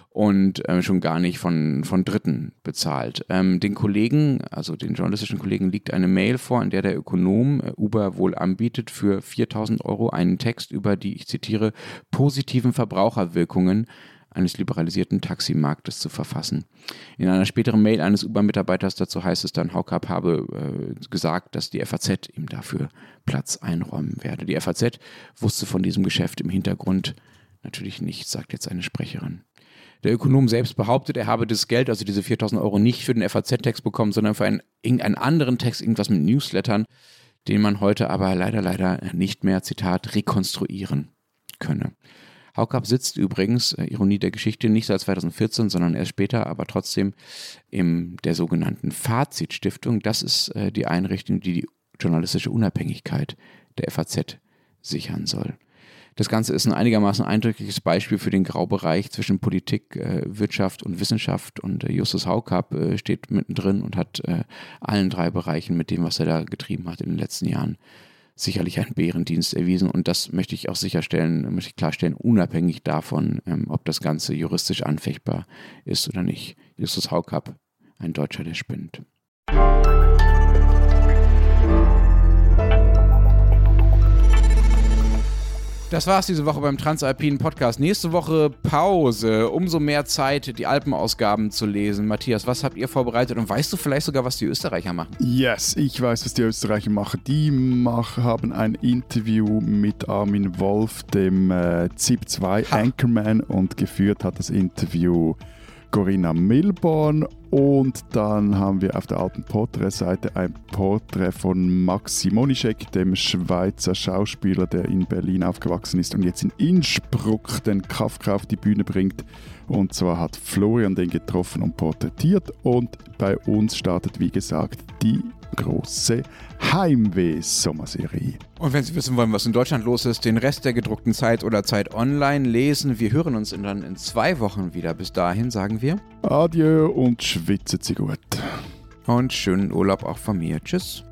und äh, schon gar nicht von, von Dritten bezahlt. Ähm, den Kollegen, also den journalistischen Kollegen, liegt eine Mail vor, in der der Ökonom äh, Uber wohl anbietet, für 4000 Euro einen Text über die, ich zitiere, positiven Verbraucherwirkungen eines liberalisierten Taximarktes zu verfassen. In einer späteren Mail eines U-Bahn-Mitarbeiters dazu heißt es dann, Haukap habe äh, gesagt, dass die FAZ ihm dafür Platz einräumen werde. Die FAZ wusste von diesem Geschäft im Hintergrund natürlich nichts, sagt jetzt eine Sprecherin. Der Ökonom selbst behauptet, er habe das Geld, also diese 4000 Euro, nicht für den FAZ-Text bekommen, sondern für einen, irgendeinen anderen Text, irgendwas mit Newslettern, den man heute aber leider, leider nicht mehr, Zitat, rekonstruieren könne. Haukap sitzt übrigens, äh, Ironie der Geschichte, nicht seit 2014, sondern erst später, aber trotzdem in der sogenannten Fazitstiftung. Das ist äh, die Einrichtung, die die journalistische Unabhängigkeit der FAZ sichern soll. Das Ganze ist ein einigermaßen eindrückliches Beispiel für den Graubereich zwischen Politik, äh, Wirtschaft und Wissenschaft. Und Justus Haukapp äh, steht mittendrin und hat allen drei Bereichen mit dem, was er da getrieben hat in den letzten Jahren, sicherlich einen Bärendienst erwiesen. Und das möchte ich auch sicherstellen, möchte ich klarstellen, unabhängig davon, ähm, ob das Ganze juristisch anfechtbar ist oder nicht. Justus Haukapp, ein Deutscher, der spinnt. Das war's diese Woche beim Transalpinen Podcast. Nächste Woche Pause. Umso mehr Zeit, die Alpenausgaben zu lesen. Matthias, was habt ihr vorbereitet? Und weißt du vielleicht sogar, was die Österreicher machen? Yes, ich weiß, was die Österreicher machen. Die machen, haben ein Interview mit Armin Wolf, dem äh, ZIP2 Anchorman, und geführt hat das Interview Corinna Milborn und dann haben wir auf der alten Porträtseite ein Porträt von Max Simonischek, dem Schweizer Schauspieler, der in Berlin aufgewachsen ist und jetzt in Innsbruck den Kafka auf die Bühne bringt. Und zwar hat Florian den getroffen und porträtiert und bei uns startet, wie gesagt, die große Heimweh-Sommerserie. Und wenn Sie wissen wollen, was in Deutschland los ist, den Rest der gedruckten Zeit oder Zeit online lesen. Wir hören uns dann in zwei Wochen wieder. Bis dahin sagen wir Adieu und schwitzen Sie gut. Und schönen Urlaub auch von mir. Tschüss.